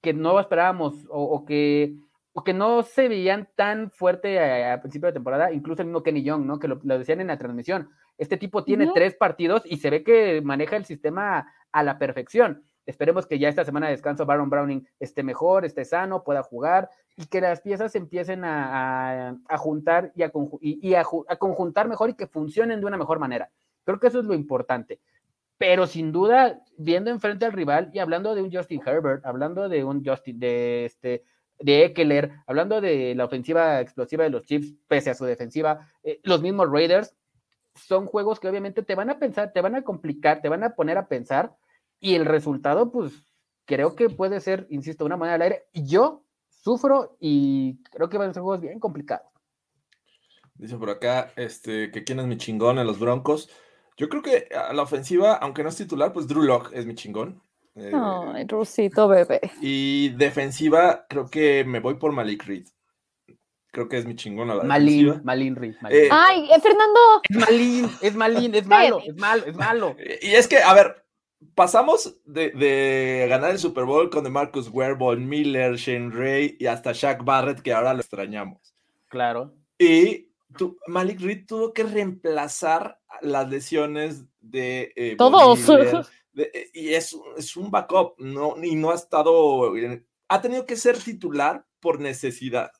que no esperábamos o, que, o que no se veían tan fuerte a, principio de temporada, incluso el mismo Kenny Young, ¿no? Que lo, decían en la transmisión. Este tipo tiene tres partidos y se ve que maneja el sistema a la perfección. Esperemos que ya esta semana de descanso Baron Browning esté mejor, esté sano, pueda jugar y que las piezas empiecen a, juntar y, a, y a, conjuntar mejor y que funcionen de una mejor manera. Creo que eso es lo importante pero sin duda, viendo enfrente al rival y hablando de un Justin Herbert, hablando de un Justin, de este, de Eckler, hablando de la ofensiva explosiva de los Chiefs, pese a su defensiva, eh, los mismos Raiders, son juegos que obviamente te van a pensar, te van a complicar, te van a poner a pensar, y el resultado, pues, creo que puede ser, insisto, una manera al aire. Yo sufro y creo que van a ser juegos bien complicados. Dice por acá, este, que quién es mi chingón en los Broncos. Yo creo que a la ofensiva, aunque no es titular, pues Drew Lock es mi chingón. Eh, Ay, Rusito bebé. Y defensiva, creo que me voy por Malik Reed. Creo que es mi chingón a la Malin, defensiva. Malin Reed. Eh, Ay, eh, Fernando. Es Malin, es Malin, es malo, es malo, es malo. Y es que, a ver, pasamos de, de ganar el Super Bowl con de Marcus Ware, Miller, Shane Ray y hasta Shaq Barrett, que ahora lo extrañamos. Claro. Y Malik Reed tuvo que reemplazar las lesiones de eh, todos. Eh, y es, es, un backup, no, y no ha estado, ha tenido que ser titular por necesidad.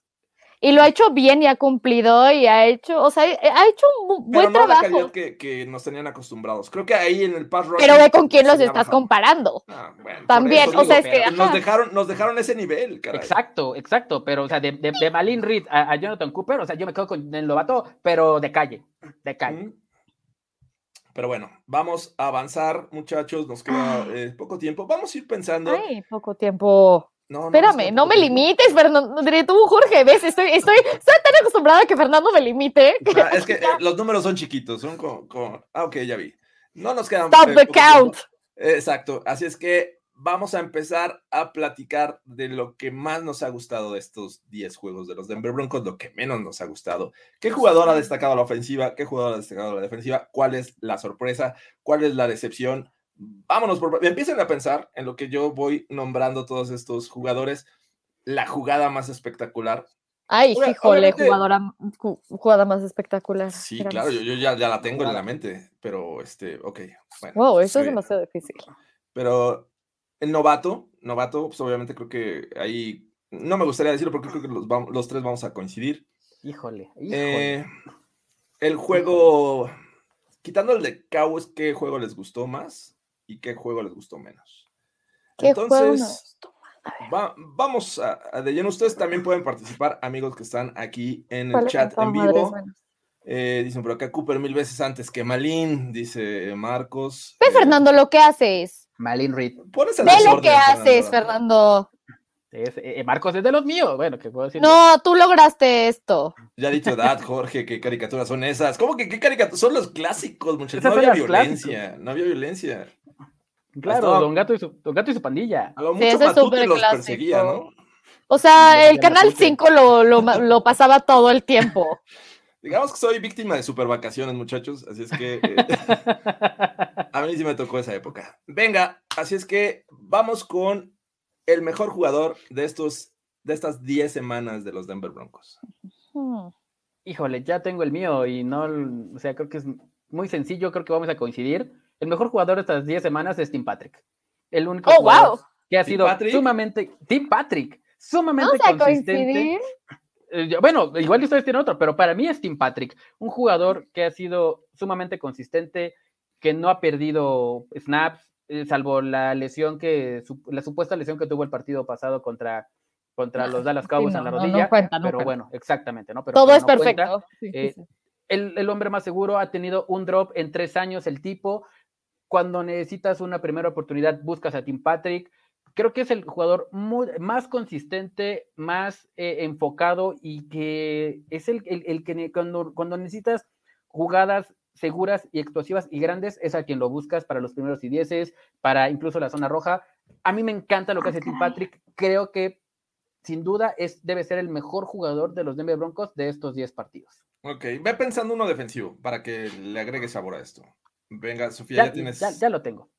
Y lo ha hecho bien y ha cumplido y ha hecho, o sea, ha hecho un buen Pero no trabajo. La calidad que, que, nos tenían acostumbrados. Creo que ahí en el pass Pero ve con quién los estás comparando. Ah, También, o sea, es que. Nos dejaron, nos dejaron ese nivel, caray. Exacto, exacto. Pero, o sea, de, de, Malin Reed a, Jonathan Cooper, o sea, yo me quedo con el Lobato, pero de calle. De calle. Pero bueno, vamos a avanzar, muchachos. Nos queda eh, poco tiempo. Vamos a ir pensando. Ay, poco tiempo. No, Espérame, no, me limites, Fernando. Tú, Jorge, ves, estoy, estoy, estoy tan acostumbrada a que Fernando me limite. es que eh, los números son chiquitos, son como, Ah, ok, ya vi. No nos quedan. Stop eh, the count. Exacto. Así es que vamos a empezar a platicar de lo que más nos ha gustado de estos 10 juegos de los Denver Broncos, lo que menos nos ha gustado. ¿Qué jugador ha destacado la ofensiva? ¿Qué jugador ha destacado la defensiva? ¿Cuál es la sorpresa? ¿Cuál es la decepción? Vámonos, por, empiecen a pensar en lo que yo voy nombrando todos estos jugadores, la jugada más espectacular. Ay, híjole, jugadora, jugada más espectacular. Sí, claro, yo, ya, ya, la tengo en la mente, pero este, ok. Bueno, wow, eso es demasiado difícil. Pero el novato, novato, pues obviamente creo que ahí, no me gustaría decirlo porque creo que los, los tres vamos a coincidir. Híjole, híjole. Eh, el juego, quitando el de Cowboys, ¿qué juego les gustó más? Y qué juego les gustó menos. Entonces, vamos a, de lleno. Ustedes también pueden participar, amigos que están aquí en el chat en vivo. Eh, dicen por acá Cooper mil veces antes que Malin, dice Marcos. Ve, Fernando, lo que haces. Malin Reed. Ve lo que haces, Fernando. Eh, Marcos es de los míos. Bueno, ¿qué puedo decir? No, tú lograste esto. Ya ha dicho edad, Jorge, qué caricaturas son esas. ¿Cómo que qué caricaturas? Son los clásicos, muchachos. No había violencia, no había violencia. Claro, don, gato y su, don Gato y su pandilla. A lo mucho los perseguía, ¿no? O sea, el Canal 5 lo, lo, lo, pasaba todo el tiempo. Digamos que soy víctima de super vacaciones, muchachos, así es que eh, a mí sí me tocó esa época. Venga, así es que vamos con el mejor jugador de estos de estas 10 semanas de los Denver Broncos. Híjole, ya tengo el mío y no, o sea, creo que es muy sencillo, creo que vamos a coincidir. El mejor jugador de estas 10 semanas es Tim Patrick. El único oh, wow. que ha sido sumamente. Tim Patrick, sumamente consistente. Eh, bueno, igual ustedes tienen otro, pero para mí es Tim Patrick, un jugador que ha sido sumamente consistente, que no ha perdido snaps, eh, salvo la lesión que, la supuesta lesión que tuvo el partido pasado contra, contra los Dallas Cowboys en la rodilla. pero bueno, exactamente, ¿no? Pero Todo es perfecto. Eh, el, el, hombre más seguro ha tenido un drop en tres años, el tipo, cuando necesitas una primera oportunidad, buscas a Tim Patrick. creo que es el jugador más consistente, más eh, enfocado y que es el, que cuando, cuando necesitas jugadas seguras y explosivas y grandes, es a quien lo buscas para los primeros y dieces, para incluso la zona roja. A mí me encanta lo que hace Tim Patrick. Creo que sin duda es, debe ser el mejor jugador de los Denver Broncos de estos 10 partidos. Ok, ve pensando uno defensivo para que le agregue sabor a esto. Venga, Sofía, ya, tienes. Ya, lo tengo.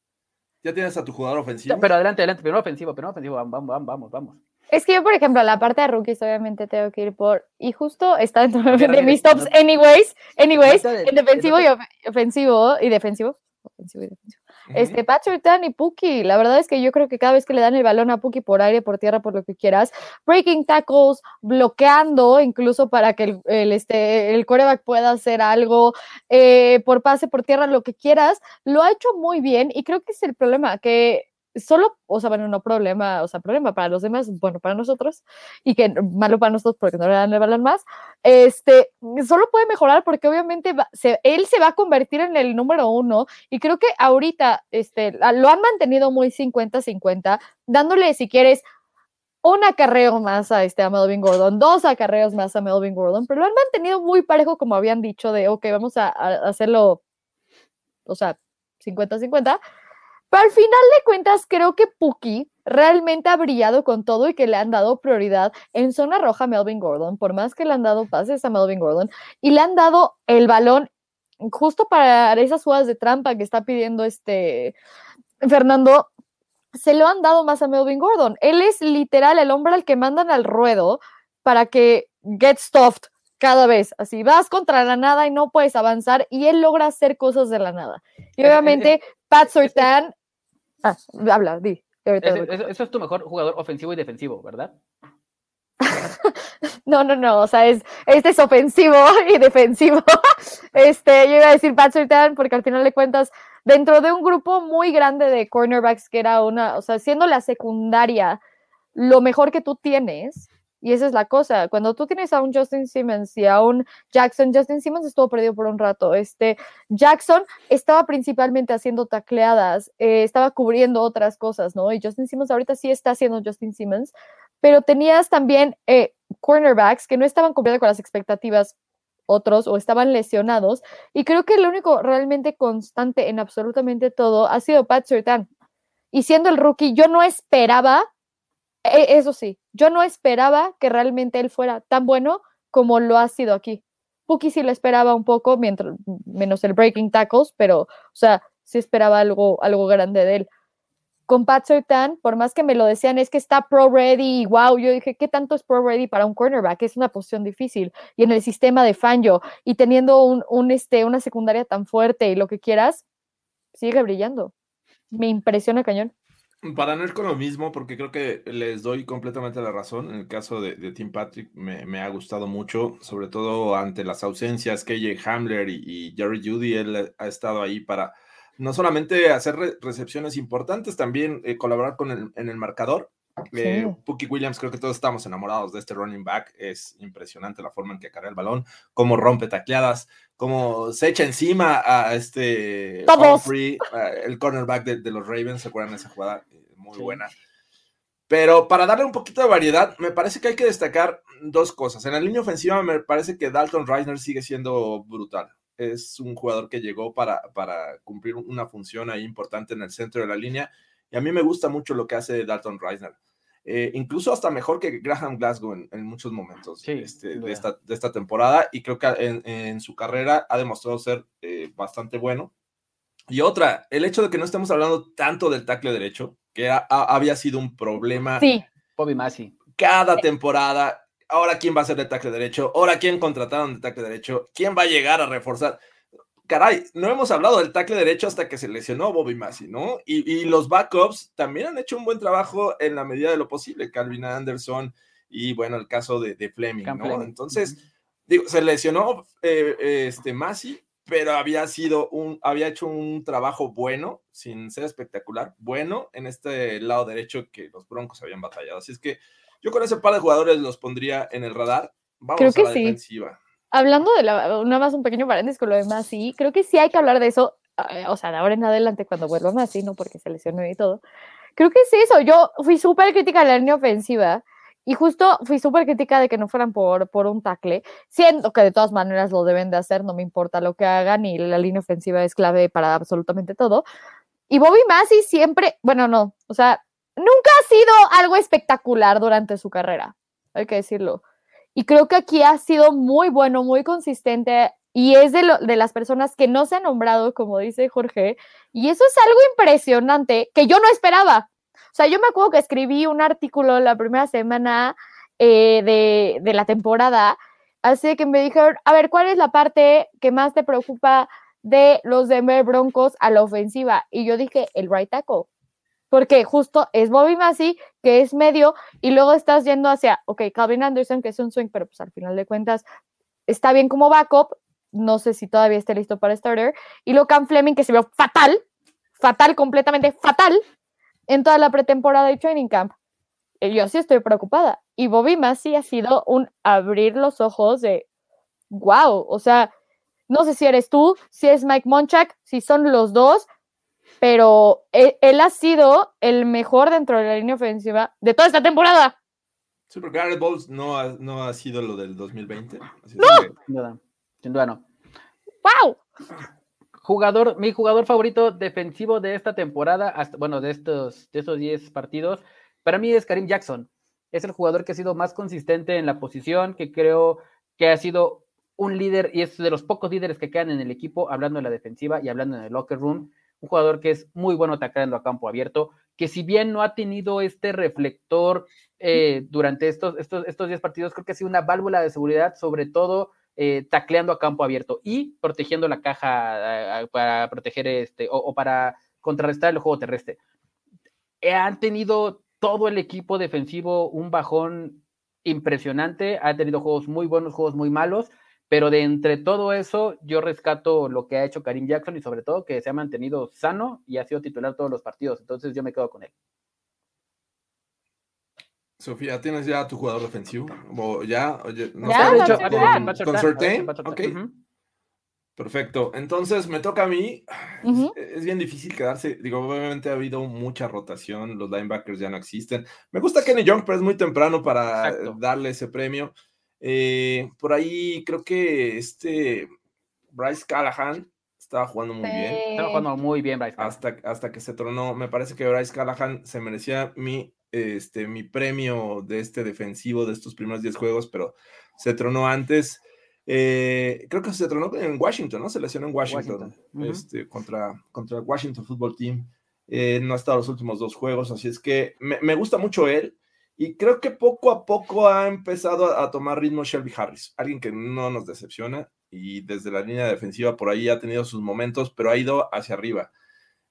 Ya tienes a tu jugador ofensivo. pero adelante, adelante, primero ofensivo, primero ofensivo, vamos, vamos, vamos, vamos. Es que yo, por ejemplo, la parte de rookies, obviamente tengo que ir por. Y justo está dentro de mis tops, anyways. Anyways, en defensivo y ofensivo y defensivo. Ofensivo y defensivo. Este, Patrick y Puki, la verdad es que yo creo que cada vez que le dan el balón a Puki por aire, por tierra, por lo que quieras, breaking tackles, bloqueando, incluso para que el, el este, el coreback pueda hacer algo, eh, por pase, por tierra, lo que quieras, lo ha hecho muy bien y creo que es el problema, que solo, o sea, bueno, no problema, o sea, problema para los demás, bueno, para nosotros, y que malo para nosotros porque no le dan el balón más, este, solo puede mejorar porque obviamente él se va a convertir en el número uno, y creo que ahorita, este, lo han mantenido muy 50-50, dándole, si quieres, un acarreo más a, este, a Melvin Gordon, dos acarreos más a Melvin Gordon, pero lo han mantenido muy parejo, como habían dicho, de, ok, vamos a, a hacerlo, o sea, 50-50, pero al final de cuentas, creo que Puki realmente ha brillado con todo y que le han dado prioridad en zona roja a Melvin Gordon, por más que le han dado pases a Melvin Gordon y le han dado el balón justo para esas jugadas de trampa que está pidiendo este Fernando, se lo han dado más a Melvin Gordon. Él es literal el hombre al que mandan al ruedo para que get stuffed cada vez. Así vas contra la nada y no puedes avanzar y él logra hacer cosas de la nada. Y obviamente Pat Surtan. Ah, habla, di. Eso, es tu mejor jugador ofensivo y defensivo, ¿verdad? no, no, no, o sea, es, este es ofensivo y defensivo. este, yo iba a decir Pat Surtan porque al final de cuentas, dentro de un grupo muy grande de cornerbacks que era una, o sea, siendo la secundaria lo mejor que tú tienes, y esa es la cosa. Cuando tú tienes a un Justin Simmons y a un Jackson, Justin Simmons estuvo perdido por un rato. Este Jackson estaba principalmente haciendo tacleadas, eh, estaba cubriendo otras cosas, ¿no? Y Justin Simmons ahorita sí está haciendo Justin Simmons, pero tenías también eh, cornerbacks que no estaban cumpliendo con las expectativas otros o estaban lesionados. Y creo que lo único realmente constante en absolutamente todo ha sido Pat Surtan. Y siendo el rookie, yo no esperaba eso sí, yo no esperaba que realmente él fuera tan bueno como lo ha sido aquí. Puki sí lo esperaba un poco, menos el breaking tackles, pero, o sea, sí esperaba algo, algo grande de él. Con Pat Sertan, por más que me lo decían, es que está pro ready, wow, yo dije, ¿qué tanto es pro ready para un cornerback? Es una posición difícil. Y en el sistema de Fanjo, y teniendo un, un, este, una secundaria tan fuerte y lo que quieras, sigue brillando. Me impresiona cañón. Para no ir con lo mismo, porque creo que les doy completamente la razón. En el caso de, Tim Patrick, me, ha gustado mucho, sobre todo ante las ausencias. KJ Hamler y, Jerry Judy, él ha estado ahí para no solamente hacer recepciones importantes, también eh, colaborar con el, en el marcador. Eh, Williams, creo que todos estamos enamorados de este running back. Es impresionante la forma en que carga el balón, cómo rompe tacleadas, cómo se echa encima a este Humphrey, el cornerback de, los Ravens. ¿Se acuerdan de esa jugada? Eh, muy buena. Pero para darle un poquito de variedad, me parece que hay que destacar dos cosas. En la línea ofensiva me parece que Dalton Reisner sigue siendo brutal. Es un jugador que llegó para, para cumplir una función ahí importante en el centro de la línea. Y a mí me gusta mucho lo que hace Dalton Reisner. Eh, incluso hasta mejor que Graham Glasgow en, muchos momentos este, de, esta, de, esta, temporada y creo que en, su carrera ha demostrado ser eh, bastante bueno. Y otra, el hecho de que no estemos hablando tanto del tackle derecho, que había sido un problema. Sí. Bobby Massey. Cada temporada, ahora quién va a ser de tackle derecho, ahora quién contrataron de tackle derecho, quién va a llegar a reforzar caray, no hemos hablado del tackle derecho hasta que se lesionó Bobby Massey, ¿no? Y, los backups también han hecho un buen trabajo en la medida de lo posible, Calvin Anderson y bueno, el caso de, Fleming, ¿no? Entonces, digo, se lesionó eh, este Massey, pero había sido un, había hecho un trabajo bueno, sin ser espectacular, bueno en este lado derecho que los Broncos habían batallado. Así es que yo con ese par de jugadores los pondría en el radar. Vamos a la defensiva hablando de la, nada más un pequeño paréntesis con lo demás, sí, creo que sí hay que hablar de eso, eh, o sea, de ahora en adelante cuando vuelva más, sí, no porque se lesionó y todo. creo que es eso. Yo fui súper crítica de la línea ofensiva y justo fui súper crítica de que no fueran por, por un tackle, siendo que de todas maneras lo deben de hacer, no me importa lo que hagan y la línea ofensiva es clave para absolutamente todo. Y Bobby Massey siempre, bueno, no, o sea, nunca ha sido algo espectacular durante su carrera, hay que decirlo. Y creo que aquí ha sido muy bueno, muy consistente y es de, lo, de las personas que no se han nombrado, como dice Jorge, y eso es algo impresionante que yo no esperaba. O sea, yo me acuerdo que escribí un artículo la primera semana eh, de, de, la temporada, así que me dijeron, a ver, ¿cuál es la parte que más te preocupa de los Denver Broncos a la ofensiva? Y yo dije, el right tackle porque justo es Bobby Massey, que es medio, y luego estás yendo hacia, ok, Calvin Anderson, que es un swing, pero pues al final de cuentas está bien como backup, no sé si todavía esté listo para starter, y luego Cam Fleming, que se vio fatal, fatal, completamente fatal, en toda la pretemporada y training camp. Yo sí estoy preocupada. Y Bobby Massey ha sido un abrir los ojos de, wow, o sea, no sé si eres tú, si es Mike Monchak, si son los dos, pero él, él, ha sido el mejor dentro de la línea ofensiva de toda esta temporada. Sí, porque Garrett Bowles no ha, no ha sido lo del 2020. Así ¡No! que... Sin duda, sin duda no. ¡Wow! Jugador, mi jugador favorito defensivo de esta temporada, hasta, bueno, de estos, de estos 10 partidos, para mí es Karim Jackson. Es el jugador que ha sido más consistente en la posición, que creo que ha sido un líder y es de los pocos líderes que quedan en el equipo, hablando de la defensiva y hablando en el locker room un jugador que es muy bueno atacando a campo abierto, que si bien no ha tenido este reflector eh, durante estos, estos, estos 10 partidos, creo que ha sido una válvula de seguridad, sobre todo eh, tacleando a campo abierto y protegiendo la caja eh, para proteger este, o, o, para contrarrestar el juego terrestre. Eh, han tenido todo el equipo defensivo un bajón impresionante, ha tenido juegos muy buenos, juegos muy malos, pero de entre todo eso, yo rescato lo que ha hecho Karim Jackson y sobre todo que se ha mantenido sano y ha sido titular todos los partidos. Entonces yo me quedo con él. Sofía, ¿tienes ya tu jugador defensivo? ¿O ya? Oye, no Ya, sé, con, perfecto. Entonces me toca a mí. Es, es bien difícil quedarse. Digo, obviamente ha habido mucha rotación. Los linebackers ya no existen. Me gusta Kenny Young, pero es muy temprano para Exacto. darle ese premio. Eh, por ahí creo que este Bryce Callahan estaba jugando muy bien. Está jugando muy bien, Bryce. Callahan. hasta, hasta que se tronó. Me parece que Bryce Callahan se merecía mi, este, mi premio de este defensivo de estos primeros 10 juegos, pero se tronó antes. Eh, creo que se tronó en Washington, ¿no? Se lesionó en Washington, este, contra, contra el Washington Football Team. Eh, no ha estado los últimos dos juegos, así es que me, me gusta mucho él. Y creo que poco a poco ha empezado a, a tomar ritmo Shelby Harris, alguien que no nos decepciona y desde la línea defensiva por ahí ha tenido sus momentos, pero ha ido hacia arriba.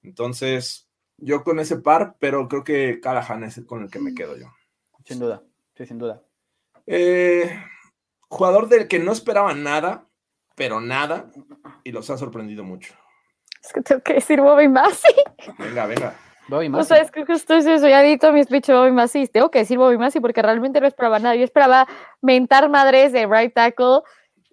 Entonces, yo con ese par, pero creo que Callahan es el con el que me quedo yo. Sin duda, sí, sin duda. Eh, jugador del que no esperaba nada, pero nada, y los ha sorprendido mucho. Es que tengo que decir Bobby Massey. Venga, venga. Bobby O Massey. sea, es que justo es eso. Ya di todo mi speech de Bobby Massey. Tengo que decir Bobby Massey porque realmente no esperaba nada. Yo esperaba mentar madres de right tackle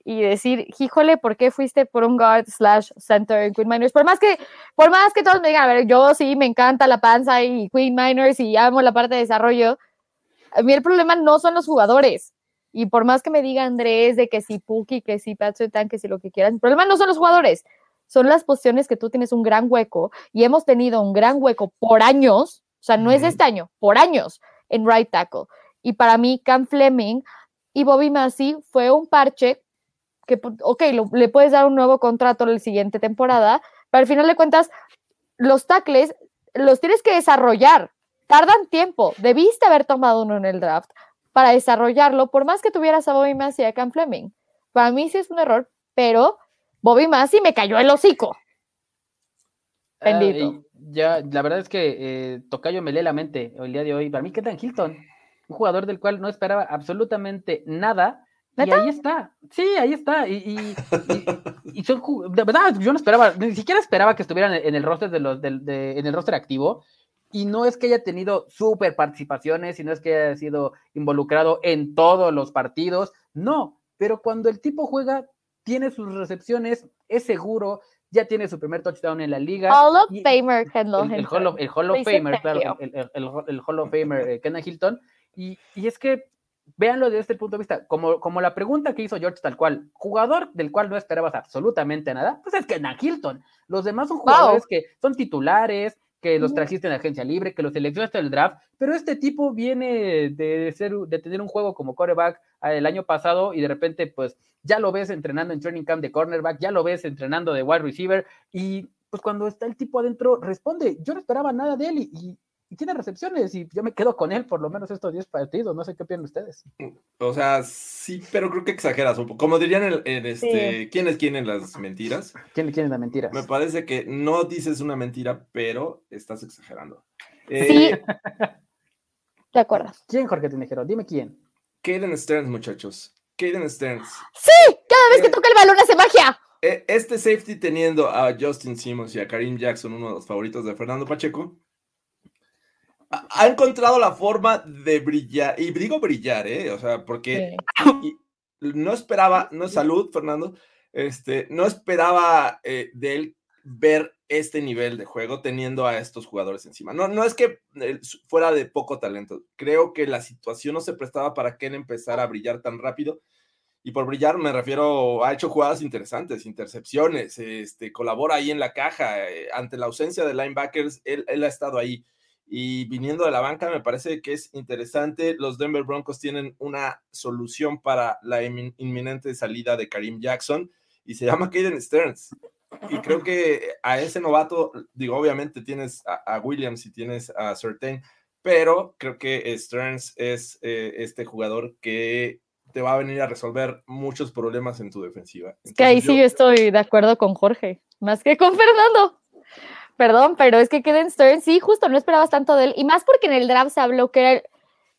y decir, híjole, ¿por qué fuiste por un guard slash center en Queen Miners? Por más que, por más que todos me digan, a ver, yo sí me encanta la panza y Queen Miners y amo la parte de desarrollo. A mí el problema no son los jugadores. Y por más que me diga Andrés de que si Puki, que si Pat Surtain, que si lo que quieran, el problema no son los jugadores, son las posiciones que tú tienes un gran hueco y hemos tenido un gran hueco por años, o sea, no es este año, por años en right tackle. Y para mí, Cam Fleming y Bobby Massey fue un parche que, pu- ok, lo- le puedes dar un nuevo contrato la siguiente temporada, pero al final de cuentas, los tackles los tienes que desarrollar, tardan tiempo, debiste haber tomado uno en el draft para desarrollarlo, por más que tuvieras a Bobby Massey y a Cam Fleming. Para mí sí es un error, pero Bobby Massey me cayó el hocico. Ah, Bendito. ya, la verdad es que eh, Tocayo me lee la mente el día de hoy. Para mí, Ketan Hilton, un jugador del cual no esperaba absolutamente nada. Y ahí está, sí, ahí está. Y, y- y- y son de verdad, yo no esperaba, ni siquiera esperaba que estuvieran en el roster de los del- de- en el roster activo. Y no es que haya tenido súper participaciones, y no es que haya sido involucrado en todos los partidos, no, pero cuando el tipo juega, tiene sus recepciones, es seguro, ya tiene su primer touchdown en la liga. Hall of y- Famer, Kendall el, el. Hall of, el Hall of Famer, claro, el, el- el Hall- of Famer eh, Ken Hilton. Y, y es que, véanlo desde este punto de vista, como, como la pregunta que hizo George tal cual, jugador del cual no esperabas absolutamente nada, pues es Ken Hilton. Los demás son Wow. jugadores que son titulares, que los trajiste en agencia libre, que los seleccionaste en el draft, pero este tipo viene de, ser, de tener un juego como ah, el año pasado y de repente, pues, ya lo ves entrenando en training camp de cornerback, ya lo ves entrenando de wide receiver y pues cuando está el tipo adentro responde. Yo no esperaba nada de él y, y- y tiene recepciones y yo me quedo con él por lo menos estos 10 partidos. No sé qué opinan ustedes. O sea, sí, pero creo que exageras un poco. Como dirían en, en este, ¿quién es quién en las mentiras? ¿Quién le quiere la mentira? Me parece que no dices una mentira, pero estás exagerando. Sí. Eh, De acuerdo. ¿Quién, Jorge Tinejero? Dime quién. Caden Stearns, muchachos. Caden Stearns. ¡Sí! Cada vez que Eh, toca el balón hace magia. Eh, Este safety teniendo a Justin Simmons y a Karim Jackson, uno de los favoritos de Fernando Pacheco, ha encontrado la forma de brillar, y digo brillar, ¿eh? O sea, porque no esperaba, no es salud, Fernando, este, no esperaba eh, de él ver este nivel de juego teniendo a estos jugadores encima. No, no es que eh, fuera de poco talento, creo que la situación no se prestaba para que él empezara a brillar tan rápido. Y por brillar me refiero, ha hecho jugadas interesantes, intercepciones, este, colabora ahí en la caja. eh, ante la ausencia de linebackers, él, él ha estado ahí. Y viniendo de la banca, me parece que es interesante. Los Denver Broncos tienen una solución para la inmin- inminente salida de Karim Jackson y se llama Caden Stearns. Y creo que a ese novato, digo, obviamente tienes a, a Williams y tienes a Certain, pero creo que Stearns es eh, este jugador que te va a venir a resolver muchos problemas en tu defensiva. Que ahí sí yo estoy de acuerdo con Jorge, más que con Fernando. Perdón, pero es que Keden Stern, sí, justo no esperabas tanto de él. Y más porque en el draft se habló que, era-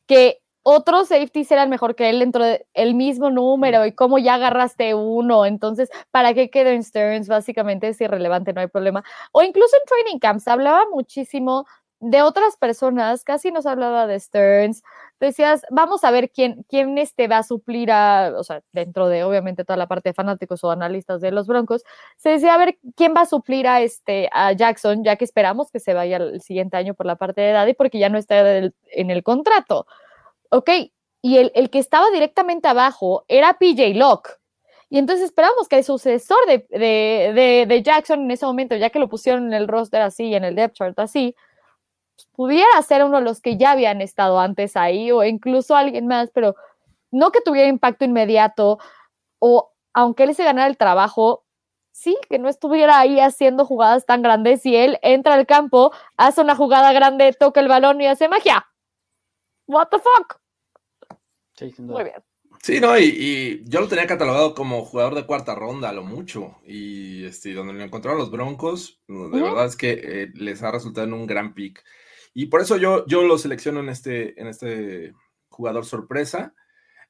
que otros safeties eran mejor que él dentro del mismo número y cómo ya agarraste uno. Entonces, ¿para qué Keden Stearns? Básicamente es irrelevante, no hay problema. O incluso en training camps hablaba muchísimo de otras personas, casi no se hablaba de Stearns. Decías, vamos a ver quién, quién este va a suplir a, o sea, dentro de obviamente toda la parte de fanáticos o analistas de los Broncos, se decía a ver quién va a suplir a este a Jackson, ya que esperamos que se vaya el siguiente año por la parte de edad y porque ya no está en el contrato. Ok, y el, el que estaba directamente abajo era PJ Locke. Y entonces esperamos que el sucesor de, de, de, de Jackson en ese momento, ya que lo pusieron en el roster así, en el depth chart así, pues, pudiera ser uno de los que ya habían estado antes ahí o incluso alguien más, pero no que tuviera impacto inmediato o aunque él se ganara el trabajo, sí, que no estuviera ahí haciendo jugadas tan grandes y él entra al campo, hace una jugada grande, toca el balón y hace magia. What the fuck? Sí, sin duda. Muy bien. Sí, no, y, y yo lo tenía catalogado como jugador de cuarta ronda, a lo mucho. Y este, donde lo encontraron los Broncos, de Ujú. verdad es que eh, les ha resultado en un gran pick. Y por eso yo, yo lo selecciono en este, en este jugador sorpresa.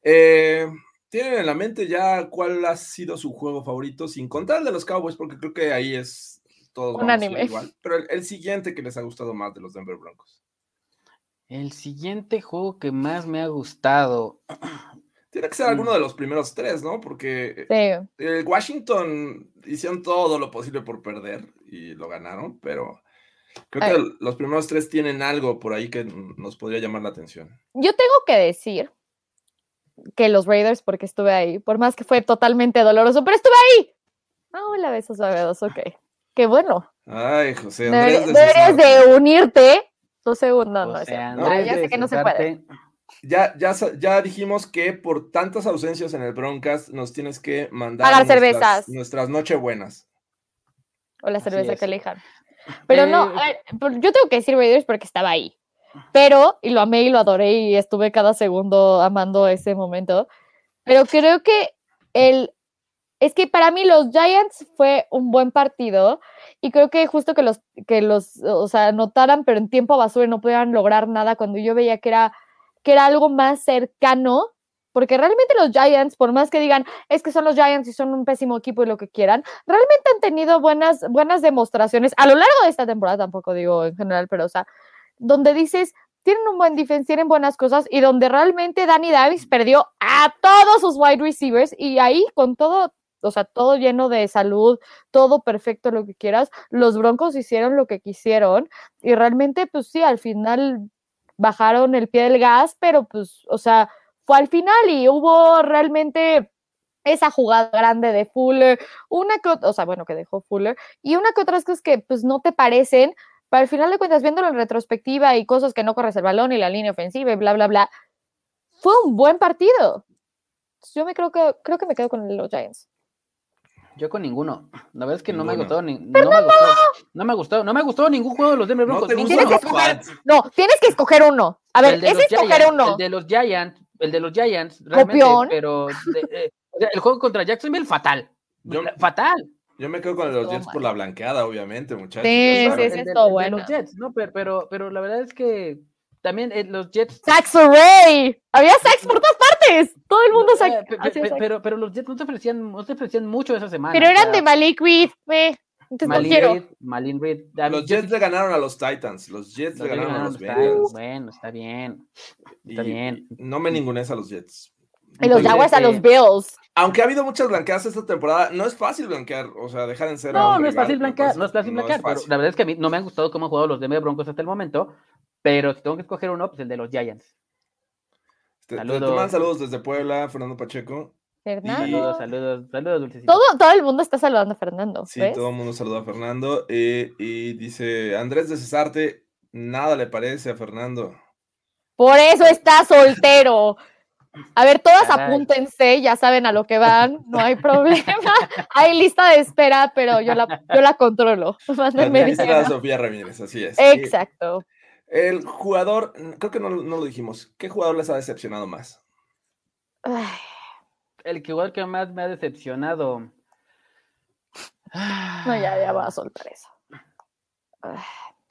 Eh, ¿Tienen en la mente ya cuál ha sido su juego favorito? Sin contar el de los Cowboys, porque creo que ahí es todo igual. Pero el, el siguiente que les ha gustado más de los Denver Broncos. El siguiente juego que más me ha gustado. Tiene que ser alguno de los primeros tres, ¿no? Porque Sí. el Washington hicieron todo lo posible por perder y lo ganaron, pero creo Ay. que los primeros tres tienen algo por ahí que nos podría llamar la atención. Yo tengo que decir que los Raiders, porque estuve ahí, por más que fue totalmente doloroso, pero estuve ahí. Ah, hola, besos suavedos, ok. Qué bueno. Ay, José Andrés. deberías de unirte. Dos segundos, no, O sea, no, Ah, Andrés ya sé que no se puede. Ya, ya, dijimos que por tantas ausencias en el Broncas nos tienes que mandar Pagar nuestras, cervezas. nuestras nochebuenas. O la cerveza que elijan. Pero no, Eh, a ver, por- yo tengo que decir Raiders porque estaba ahí. Pero, y lo amé y lo adoré y estuve cada segundo amando ese momento. Pero creo que el. Es que para mí los Giants fue un buen partido y creo que justo que los, que los, o sea, anotaran, pero en tiempo basura no pudieran lograr nada cuando yo veía que era, que era algo más cercano, porque realmente los Giants, por más que digan, es que son los Giants y son un pésimo equipo y lo que quieran, realmente han tenido buenas, buenas demostraciones a lo largo de esta temporada, tampoco digo en general, pero o sea, donde dices, tienen un buen defense, tienen buenas cosas y donde realmente Danny Davis perdió a todos sus wide receivers y ahí con todo o sea, todo lleno de salud, todo perfecto, lo que quieras. Los Broncos hicieron lo que quisieron y realmente, pues sí, al final bajaron el pie del gas, pero pues, o sea, fue al final y hubo realmente esa jugada grande de Fuller, una que, o sea, bueno, que dejó Fuller, y una que otras cosas que pues no te parecen, pero al final de cuentas, viéndolo en retrospectiva y cosas que no corres el balón y la línea ofensiva y bla, bla, bla, fue un buen partido. Yo me creo que, creo que me quedo con los Giants. Yo con ninguno. La verdad es que no me, gustó, ni, no, me gustó, no me gustó. No me gustó ningún juego de los Denver Broncos. No, tienes que escoger, no, tienes que escoger uno. A ver, es escoger uno. El de los Giants, el de los Giants, realmente, pero eh, el juego contra Jacksonville, fatal. fatal. Yo me quedo con los Jets por la blanqueada, obviamente, muchachos. Sí, sí, sí, es todo bueno. Los Jets, no, pero, pero, pero la verdad es que también eh, los Jets. ¡Sax Array! Había Sax por todas partes. Todo el mundo sax. Pero, pero, pero, los Jets no te ofrecían, no te ofrecían mucho esa semana. Pero eran de Malik Reed. Malin Reed, Malin Reed. Los Jets le ganaron a los Titans. Los Jets le ganaron a los Bengals. Bueno, está bien. Está bien. No me ningunes a los Jets. Y los Jaguars a los Bills. Aunque ha habido muchas blanqueadas esta temporada, no es fácil blanquear, o sea, dejar en cero. No, no es fácil blanquear, no es fácil blanquear, pero la verdad es que a mí no me han gustado cómo han jugado los Denver Broncos hasta el momento, pero si tengo que escoger uno, pues el de los Giants. Saludos. saludos desde Puebla, Fernando Pacheco. Fernando. Saludos, saludos, saludos, dulcecito. Todo, todo el mundo está saludando a Fernando. Sí, todo el mundo saluda a Fernando. Eh, y dice Andrés de Cesarte, nada le parece a Fernando. Por eso está soltero. A ver, todas apúntense, ya saben a lo que van, no hay problema. hay lista de espera, pero yo la, yo la controlo. La Sofía Ramírez, así es. Exacto. El jugador, creo que no, no, lo dijimos, ¿qué jugador les ha decepcionado más? El jugador que más me ha decepcionado. No, ya, ya voy a soltar eso.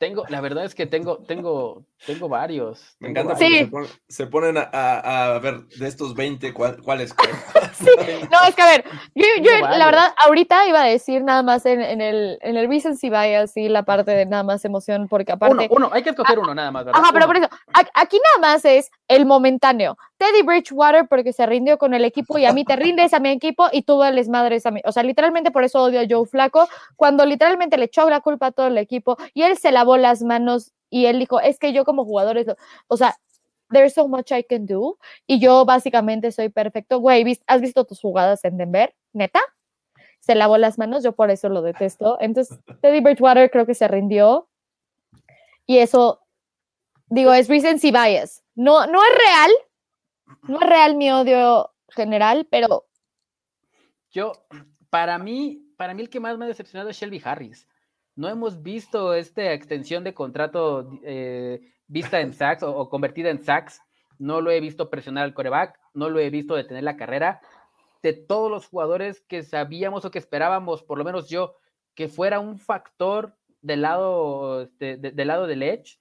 Tengo, la verdad es que tengo, tengo, tengo varios. Me encanta porque se, ponen, a, ver de estos 20 cuáles. sí. No, es que a ver, yo, la verdad ahorita iba a decir nada más en, en el, en el recency bias y la parte de nada más emoción, porque aparte. Uno, uno hay que escoger uno nada más, ¿verdad? Ajá, pero por eso, aquí nada más es el momentáneo. Teddy Bridgewater porque se rindió con el equipo y a mí te rindes a mi equipo y tú les madres a mí. O sea, literalmente por eso odio a Joe Flaco, cuando literalmente le echó la culpa a todo el equipo y él se lavó las manos y él dijo, es que yo como jugador, o sea, there's so much I can do y yo básicamente soy perfecto. Güey, ¿has visto tus jugadas en Denver? ¿Neta? Se lavó las manos, yo por eso lo detesto. Entonces, Teddy Bridgewater creo que se rindió y eso, digo, es recency bias. No, no es real, no es real mi odio general, pero. Yo, para mí, para mí el que más me ha decepcionado es Shelby Harris. No hemos visto esta extensión de contrato eh, vista en sacks o, convertida en sacks. No lo he visto presionar al coreback, no lo he visto detener la carrera. De todos los jugadores que sabíamos o que esperábamos, por lo menos yo, que fuera un factor del lado, este, del lado del Edge,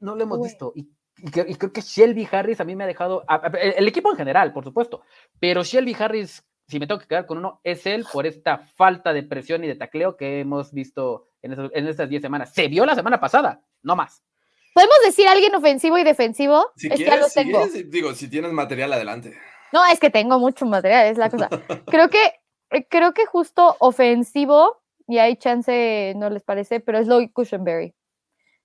no lo hemos visto. Y y, creo que Shelby Harris a mí me ha dejado, el, equipo en general, por supuesto, pero Shelby Harris, si me tengo que quedar con uno, es él por esta falta de presión y de tacleo que hemos visto en, estas 10 semanas. Se vio la semana pasada, no más. ¿Podemos decir alguien ofensivo y defensivo? Si es quieres, que tengo. digo, si tienes material, adelante. No, es que tengo mucho material, es la cosa. creo que, creo que justo ofensivo, y hay chance, no les parece, pero es Lloyd Cushenberry.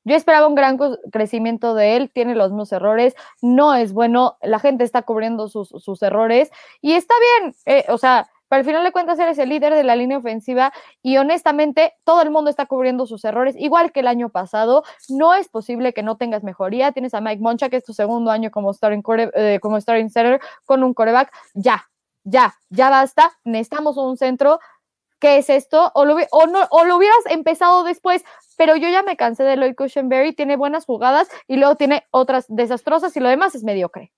Yo esperaba un gran crecimiento de él, tiene los mismos errores, no es bueno, la gente está cubriendo sus, errores y está bien, eh, o sea, para el final de cuentas eres el líder de la línea ofensiva y honestamente todo el mundo está cubriendo sus errores, igual que el año pasado. No es posible que no tengas mejoría. Tienes a Mike Moncha, que es tu segundo año como starting, eh, como starting center con un coreback. Ya, ya, ya basta. Necesitamos un centro. ¿Qué es esto? O lo, o no, o lo hubieras empezado después, pero yo ya me cansé de Lloyd Cushenberry, tiene buenas jugadas y luego tiene otras desastrosas y lo demás es mediocre.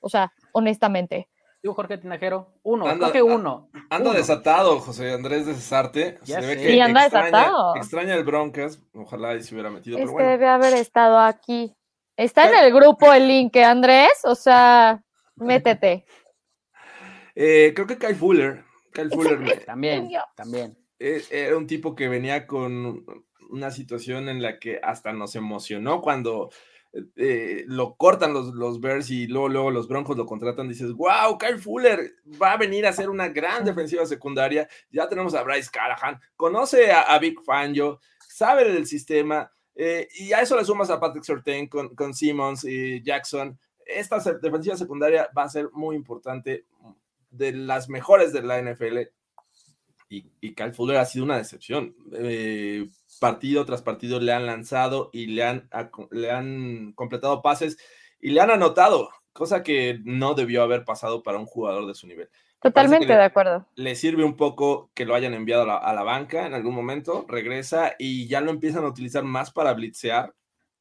O sea, honestamente. Digo Jorge Tinajero, uno, anda, uno. Anda desatado, José Andrés de Cesarte. Se ve que sí, anda extraña, desatado. Extraña el Broncas, ojalá y se hubiera metido. Este debe haber estado aquí. Está en el grupo el link, Andrés, o sea, métete. Eh, creo que Kyle Fuller, Kyle Fuller también, también. Eh, era un tipo que venía con una situación en la que hasta nos emocionó cuando eh, lo cortan los, los Bears y luego, luego los Broncos lo contratan, dices, wow, Kyle Fuller va a venir a ser una gran defensiva secundaria. Ya tenemos a Bryce Callahan, conoce a, a Big Fangio, sabe del sistema, eh, y a eso le sumas a Patrick Surtain con, con Simmons y Jackson. Esta defensiva secundaria va a ser muy importante, de las mejores de la NFL. Y, y Kyle Fuller ha sido una decepción. Eh, partido tras partido le han lanzado y le han, le han completado pases y le han anotado, cosa que no debió haber pasado para un jugador de su nivel. Totalmente de acuerdo. Le sirve un poco que lo hayan enviado a la, a la, banca en algún momento, regresa y ya lo empiezan a utilizar más para blitzear.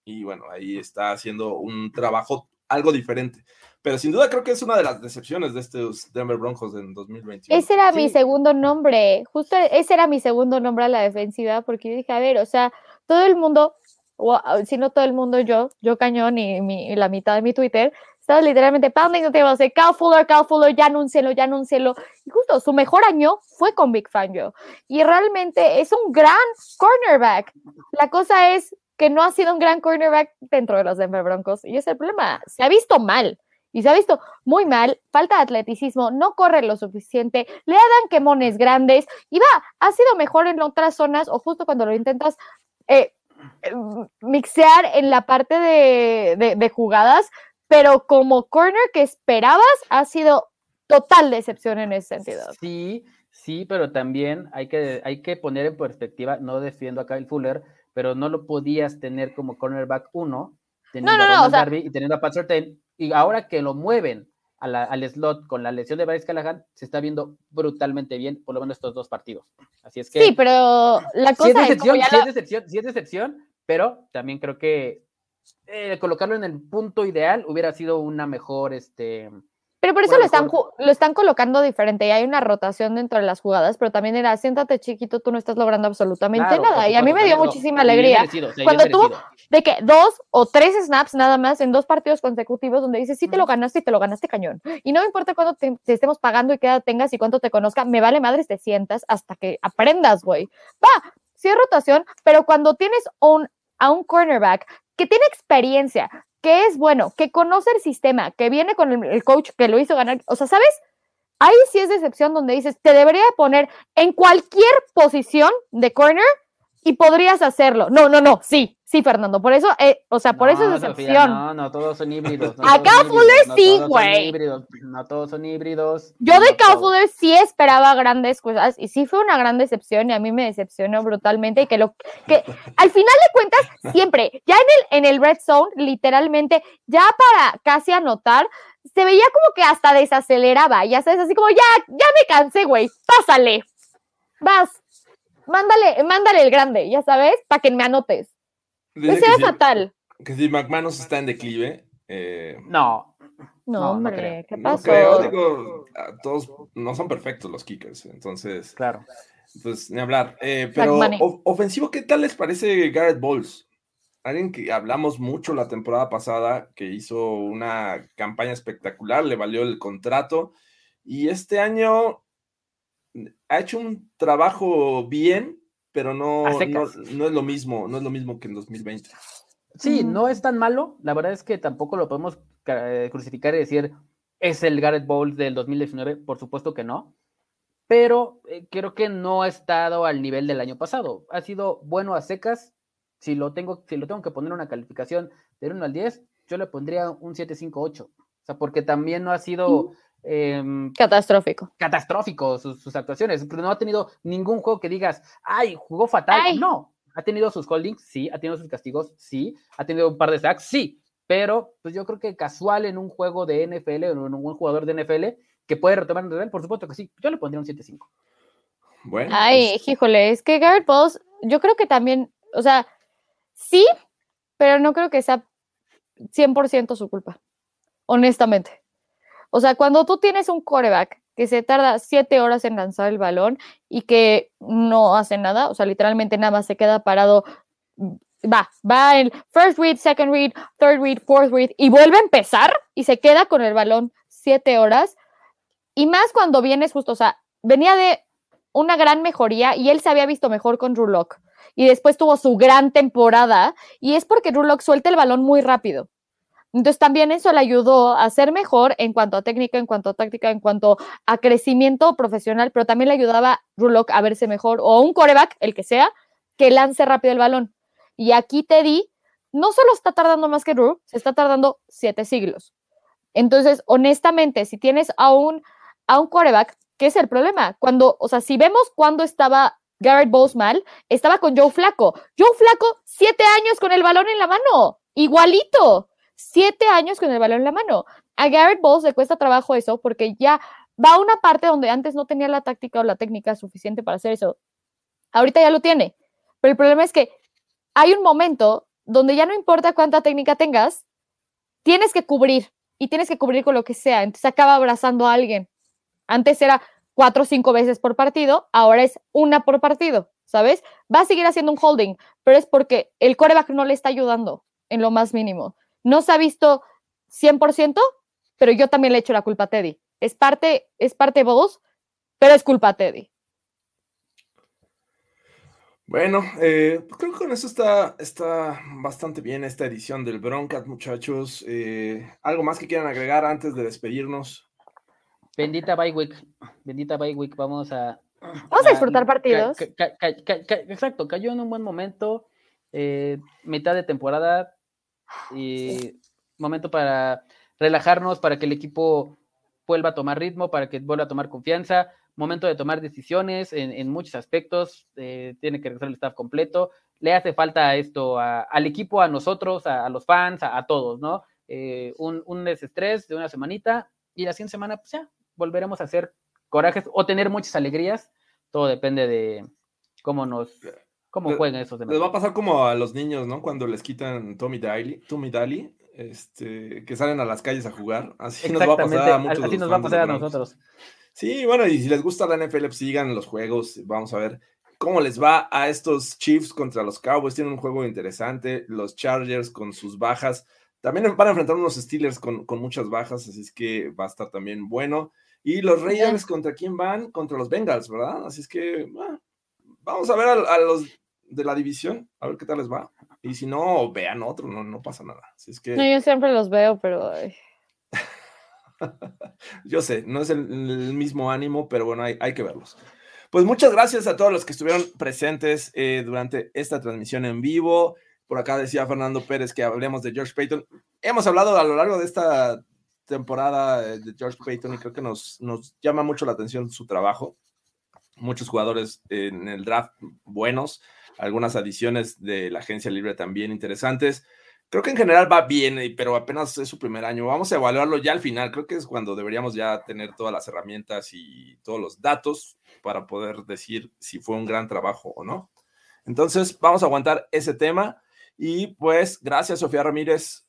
Y bueno, ahí está haciendo un trabajo algo diferente. Pero sin duda creo que es una de las decepciones de estos Denver Broncos en 2021. Ese era sí. mi segundo nombre, justo ese era mi segundo nombre a la defensiva, porque yo dije, a ver, o sea, todo el mundo, o si no todo el mundo, yo, yo cañón y, mi, y la mitad de mi Twitter, estaba literalmente pounding the table, de Cal Fuller, Cal Fuller, ya anúncielo, ya anúncielo. Y justo su mejor año fue con Big Fangio. Y realmente es un gran cornerback. La cosa es que no ha sido un gran cornerback dentro de los Denver Broncos. Y ese es el problema. Se ha visto mal. Y se ha visto muy mal, falta de atleticismo, no corre lo suficiente, le dan quemones grandes y va, ha sido mejor en otras zonas o justo cuando lo intentas eh, mixear en la parte de, de, jugadas, pero como corner que esperabas ha sido total decepción en ese sentido. Sí, sí, pero también hay que, hay que poner en perspectiva, no defiendo a Kyle Fuller, pero no lo podías tener como cornerback uno, teniendo no, no, a no, o sea, Darby y teniendo a Pat Surtain, y ahora que lo mueven a la, al slot con la lesión de Bryce Callahan, se está viendo brutalmente bien, por lo menos estos dos partidos. Así es que... Sí, pero la cosa sí es decepción, es, sí es decepción, sí es decepción, pero también creo que eh, colocarlo en el punto ideal hubiera sido una mejor, este... Pero por eso bueno, lo, están, lo están colocando diferente y hay una rotación dentro de las jugadas, pero también era, siéntate chiquito, tú no estás logrando absolutamente Claro, nada. Y a mí me dio muchísima alegría merecido, cuando tuvo de que dos o tres snaps nada más en dos partidos consecutivos donde dices, sí te lo ganaste y te lo ganaste cañón. Y no me importa cuánto te, te estemos pagando y qué edad tengas y cuánto te conozca, me vale madres te sientas hasta que aprendas, güey. Va, sí es rotación, pero cuando tienes un, a un cornerback que tiene experiencia, que es bueno, que conoce el sistema, que viene con el, coach que lo hizo ganar, o sea, ¿sabes? Ahí sí es decepción donde dices, te debería poner en cualquier posición de corner y podrías hacerlo. No, no, no, sí, sí, Fernando. Por eso, eh, o sea, por No, eso es Sofía, decepción. no, no, todos son híbridos. no Acá todos son Fuller híbridos, no sí, güey. híbridos, No todos son híbridos. Yo no de Cal todos. Fuller sí esperaba grandes cosas y sí fue una gran decepción y a mí me decepcionó brutalmente y que lo que al final de cuentas siempre ya en el en el red zone literalmente ya para casi anotar se veía como que hasta desaceleraba, ya sabes, así como ya ya me cansé, güey, pásale. Vas. Mándale, mándale el grande, ya sabes, para que me anotes. Dice Ese que si- fatal. Que si McManus está en declive, eh, No, No, No, no hombre, creo. ¿qué no pasó? creo, digo, todos no son perfectos los kickers, entonces, claro. pues ni hablar. Eh, pero ofensivo, ¿qué tal les parece Garrett Bowles? Alguien que hablamos mucho la temporada pasada, que hizo una campaña espectacular, le valió el contrato, y este año ha hecho un trabajo bien, pero no, no, es lo mismo, no es lo mismo que en 2020. Sí, no es tan malo. La verdad es que tampoco lo podemos eh, crucificar y decir es el Garrett Bowles del 2019. Por supuesto que no. Pero eh, creo que no ha estado al nivel del año pasado. Ha sido bueno a secas. Si lo tengo, si lo tengo que poner una calificación del 1 al 10, yo le pondría un 7-5-8. O sea, porque también no ha sido em, Catastrófico. catastrófico sus, sus actuaciones. pero No ha tenido ningún juego que digas, ay, jugó fatal. Ay. No, ha tenido sus holdings, sí, ha tenido sus castigos, sí, ha tenido un par de sacks, sí, pero pues yo creo que casual en un juego de NFL o en un buen jugador de NFL que puede retomar el nivel, por supuesto que sí. Yo le pondría un 7-5. Bueno, Ay, pues, híjole, es que Garrett Bowles, yo creo que también, o sea, sí, pero no creo que sea 100% su culpa, honestamente. O sea, cuando tú tienes un coreback que se tarda siete horas en lanzar el balón y que no hace nada, o sea, literalmente nada se queda parado, mm, va, va el first read, second read, third read, fourth read y vuelve a empezar y se queda con el balón siete horas. Y más cuando vienes justo, o sea, venía de una gran mejoría y él se había visto mejor con Drew Lock. Y después tuvo su gran temporada y es porque Drew Lock suelta el balón muy rápido. Entonces también eso le ayudó a ser mejor en cuanto a técnica, en cuanto a táctica, en cuanto a crecimiento profesional, pero también le ayudaba a Drew Lock a verse mejor o un coreback, el que sea, que lance rápido el balón. Y aquí Teddy no solo está tardando más que Drew, se está tardando siete siglos. Entonces, honestamente, si tienes a un, a un quarterback, ¿qué es el problema? Cuando, o sea, si vemos cuando estaba Garrett Bowles mal, estaba con Joe Flaco. Joe Flaco, siete años con el balón en la mano, igualito, siete años con el balón en la mano. A Garrett Bowles le cuesta trabajo eso porque ya va a una parte donde antes no tenía la táctica o la técnica suficiente para hacer eso. Ahorita ya lo tiene. Pero el problema es que hay un momento donde ya no importa cuánta técnica tengas, tienes que cubrir y tienes que cubrir con lo que sea. Entonces acaba abrazando a alguien. Antes era cuatro o cinco veces por partido, ahora es una por partido, ¿sabes? Va a seguir haciendo un holding, pero es porque el coreback no le está ayudando en lo más mínimo. No se ha visto 100%, pero yo también le echo la culpa a Teddy. Es parte, es parte vos, pero es culpa a Teddy. Bueno, eh, pues creo que con eso está, está bastante bien esta edición del Broncat, muchachos. Eh, ¿Algo más que quieran agregar antes de despedirnos? Bendita week, bendita week, vamos a... Vamos a disfrutar partidos. exacto, cayó en un buen momento, eh, mitad de temporada y momento para relajarnos, para que el equipo vuelva a tomar ritmo, para que vuelva a tomar confianza. Momento de tomar decisiones en, muchos aspectos, eh, tiene que regresar el staff completo, le hace falta esto al equipo, a nosotros, a, los fans, a, todos, ¿no? Eh, un, un, desestrés de una semanita y la siguiente semana, pues ya, volveremos a hacer corajes o tener muchas alegrías, todo depende de cómo nos... ¿Cómo jueguen esos demás? Les va a pasar como a los niños, ¿no? Cuando les quitan Tommy Daly, Tommy Daly, este, que salen a las calles a jugar. Así nos va a pasar a muchos. Así nos va a pasar a nosotros. Sí, bueno, y si les gusta la NFL, pues sigan los juegos. Vamos a ver cómo les va a estos Chiefs contra los Cowboys. Tienen un juego interesante. Los Chargers con sus bajas. También van a enfrentar unos Steelers con, muchas bajas, así es que va a estar también bueno. Y los Raiders, ¿contra quién van? Contra los Bengals, ¿verdad? Así es que vamos a ver a, los de la división, a ver qué tal les va. Y si no, vean otro, no, no pasa nada. Así es que... No, yo siempre los veo, pero... Yo sé, no es el, mismo ánimo, pero bueno, hay, hay, que verlos. Pues muchas gracias a todos los que estuvieron presentes eh, durante esta transmisión en vivo. Por acá decía Fernando Pérez que hablemos de George Payton. Hemos hablado a lo largo de esta temporada eh, de George Payton y creo que nos, nos llama mucho la atención su trabajo. Muchos jugadores en el draft buenos, algunas adiciones de la agencia libre también interesantes. Creo que en general va bien, pero apenas es su primer año. Vamos a evaluarlo ya al final. Creo que es cuando deberíamos ya tener todas las herramientas y todos los datos para poder decir si fue un gran trabajo o no. Entonces, vamos a aguantar ese tema. Y pues, gracias, Sofía Ramírez.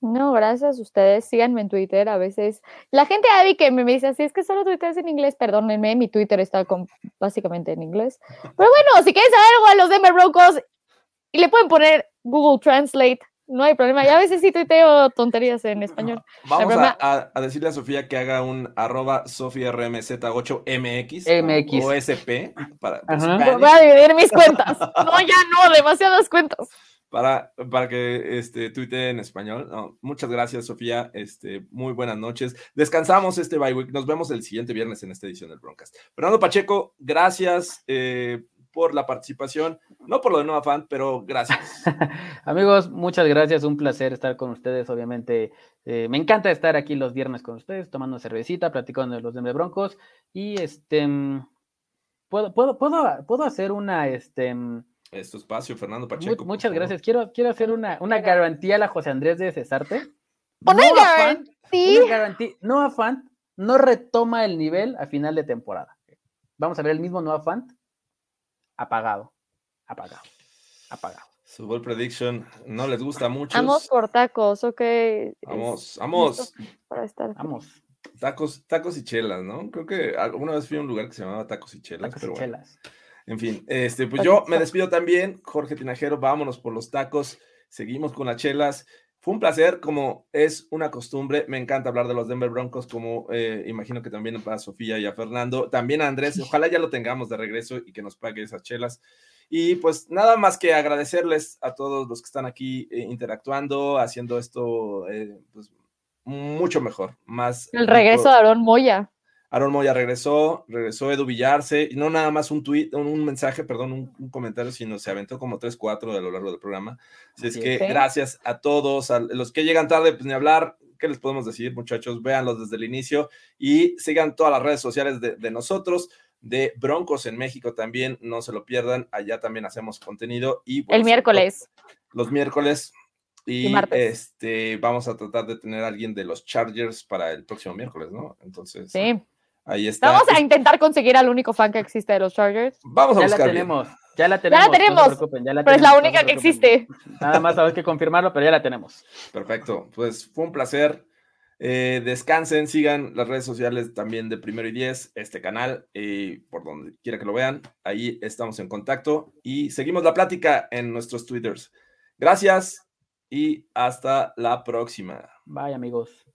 No, gracias a ustedes. Síganme en Twitter. A veces la gente Abby que me dice así es que solo tuiteas en inglés. Perdónenme, mi Twitter está básicamente en inglés. Pero bueno, si quieren saber algo a los Denver Broncos y le pueden poner Google Translate no hay problema. Ya a veces sí tuiteo tonterías en español. Vamos a, decirle a Sofía que haga un arroba sofiarmz8mx MX. o SP. Para, Voy a dividir mis cuentas. No, ya no, demasiadas cuentas. Para, para que este, tuitee en español. muchas gracias, Sofía. Este, muy buenas noches. Descansamos este bye week. Nos vemos el siguiente viernes en esta edición del Broncast. Fernando Pacheco, gracias. Eh, por la participación, no por lo de Nueva Fan, pero gracias. Amigos, muchas gracias, un placer estar con ustedes, obviamente. Eh, me encanta estar aquí los viernes con ustedes, tomando cervecita, platicando de los Denver Broncos y este, puedo, puedo, puedo, puedo hacer una, este, es espacio, Fernando Pacheco. muchas gracias. Quiero, quiero hacer una, una garantía a la José Andrés de Cesarte. Una garantía. Noah Fant no retoma el nivel a final de temporada. Vamos a ver el mismo Noah Fant apagado, apagado, apagado. Su ball prediction no les gusta mucho. Vamos por tacos, ok. Vamos, vamos. Para estar. Vamos. Tacos, tacos y chelas, ¿no? Creo que alguna vez fui a un lugar que se llamaba Tacos y Chelas, pero bueno. Chelas. En fin, este, pues yo me despido también, Jorge Tinajero, vámonos por los tacos, seguimos con las chelas. Fue un placer, como es una costumbre. Me encanta hablar de los Denver Broncos, como eh, imagino que también para Sofía y a Fernando. También a Andrés, ojalá ya lo tengamos de regreso y que nos pague esas chelas. Y pues nada más que agradecerles a todos los que están aquí eh, interactuando, haciendo esto eh, pues, mucho mejor. Más el regreso de Aaron Moya. Aaron Moya regresó, regresó Edu Villarse, y no nada más un tweet, un, mensaje, perdón, un, comentario, sino se aventó como 3, 4 a lo largo del programa. Así es que gracias a todos, a los que llegan tarde, pues ni hablar, ¿qué les podemos decir, muchachos? Véanlos desde el inicio y sigan todas las redes sociales de, nosotros de Broncos en México también, no se lo pierdan, allá también hacemos contenido y el miércoles. Los miércoles y, este vamos a tratar de tener a alguien de los Chargers para el próximo miércoles, ¿no? Entonces, sí. Ahí está. Vamos a intentar conseguir al único fan que existe de los Chargers. Vamos a ya buscar. La tenemos, ya la tenemos. Ya la tenemos. pero es la única que existe. Nada más hay que confirmarlo, pero ya la tenemos. Perfecto. Pues fue un placer. Eh, descansen, sigan las redes sociales también de Primero y Diez, este canal, y por donde quiera que lo vean. Ahí estamos en contacto y seguimos la plática en nuestros twitters. Gracias y hasta la próxima. Bye, amigos.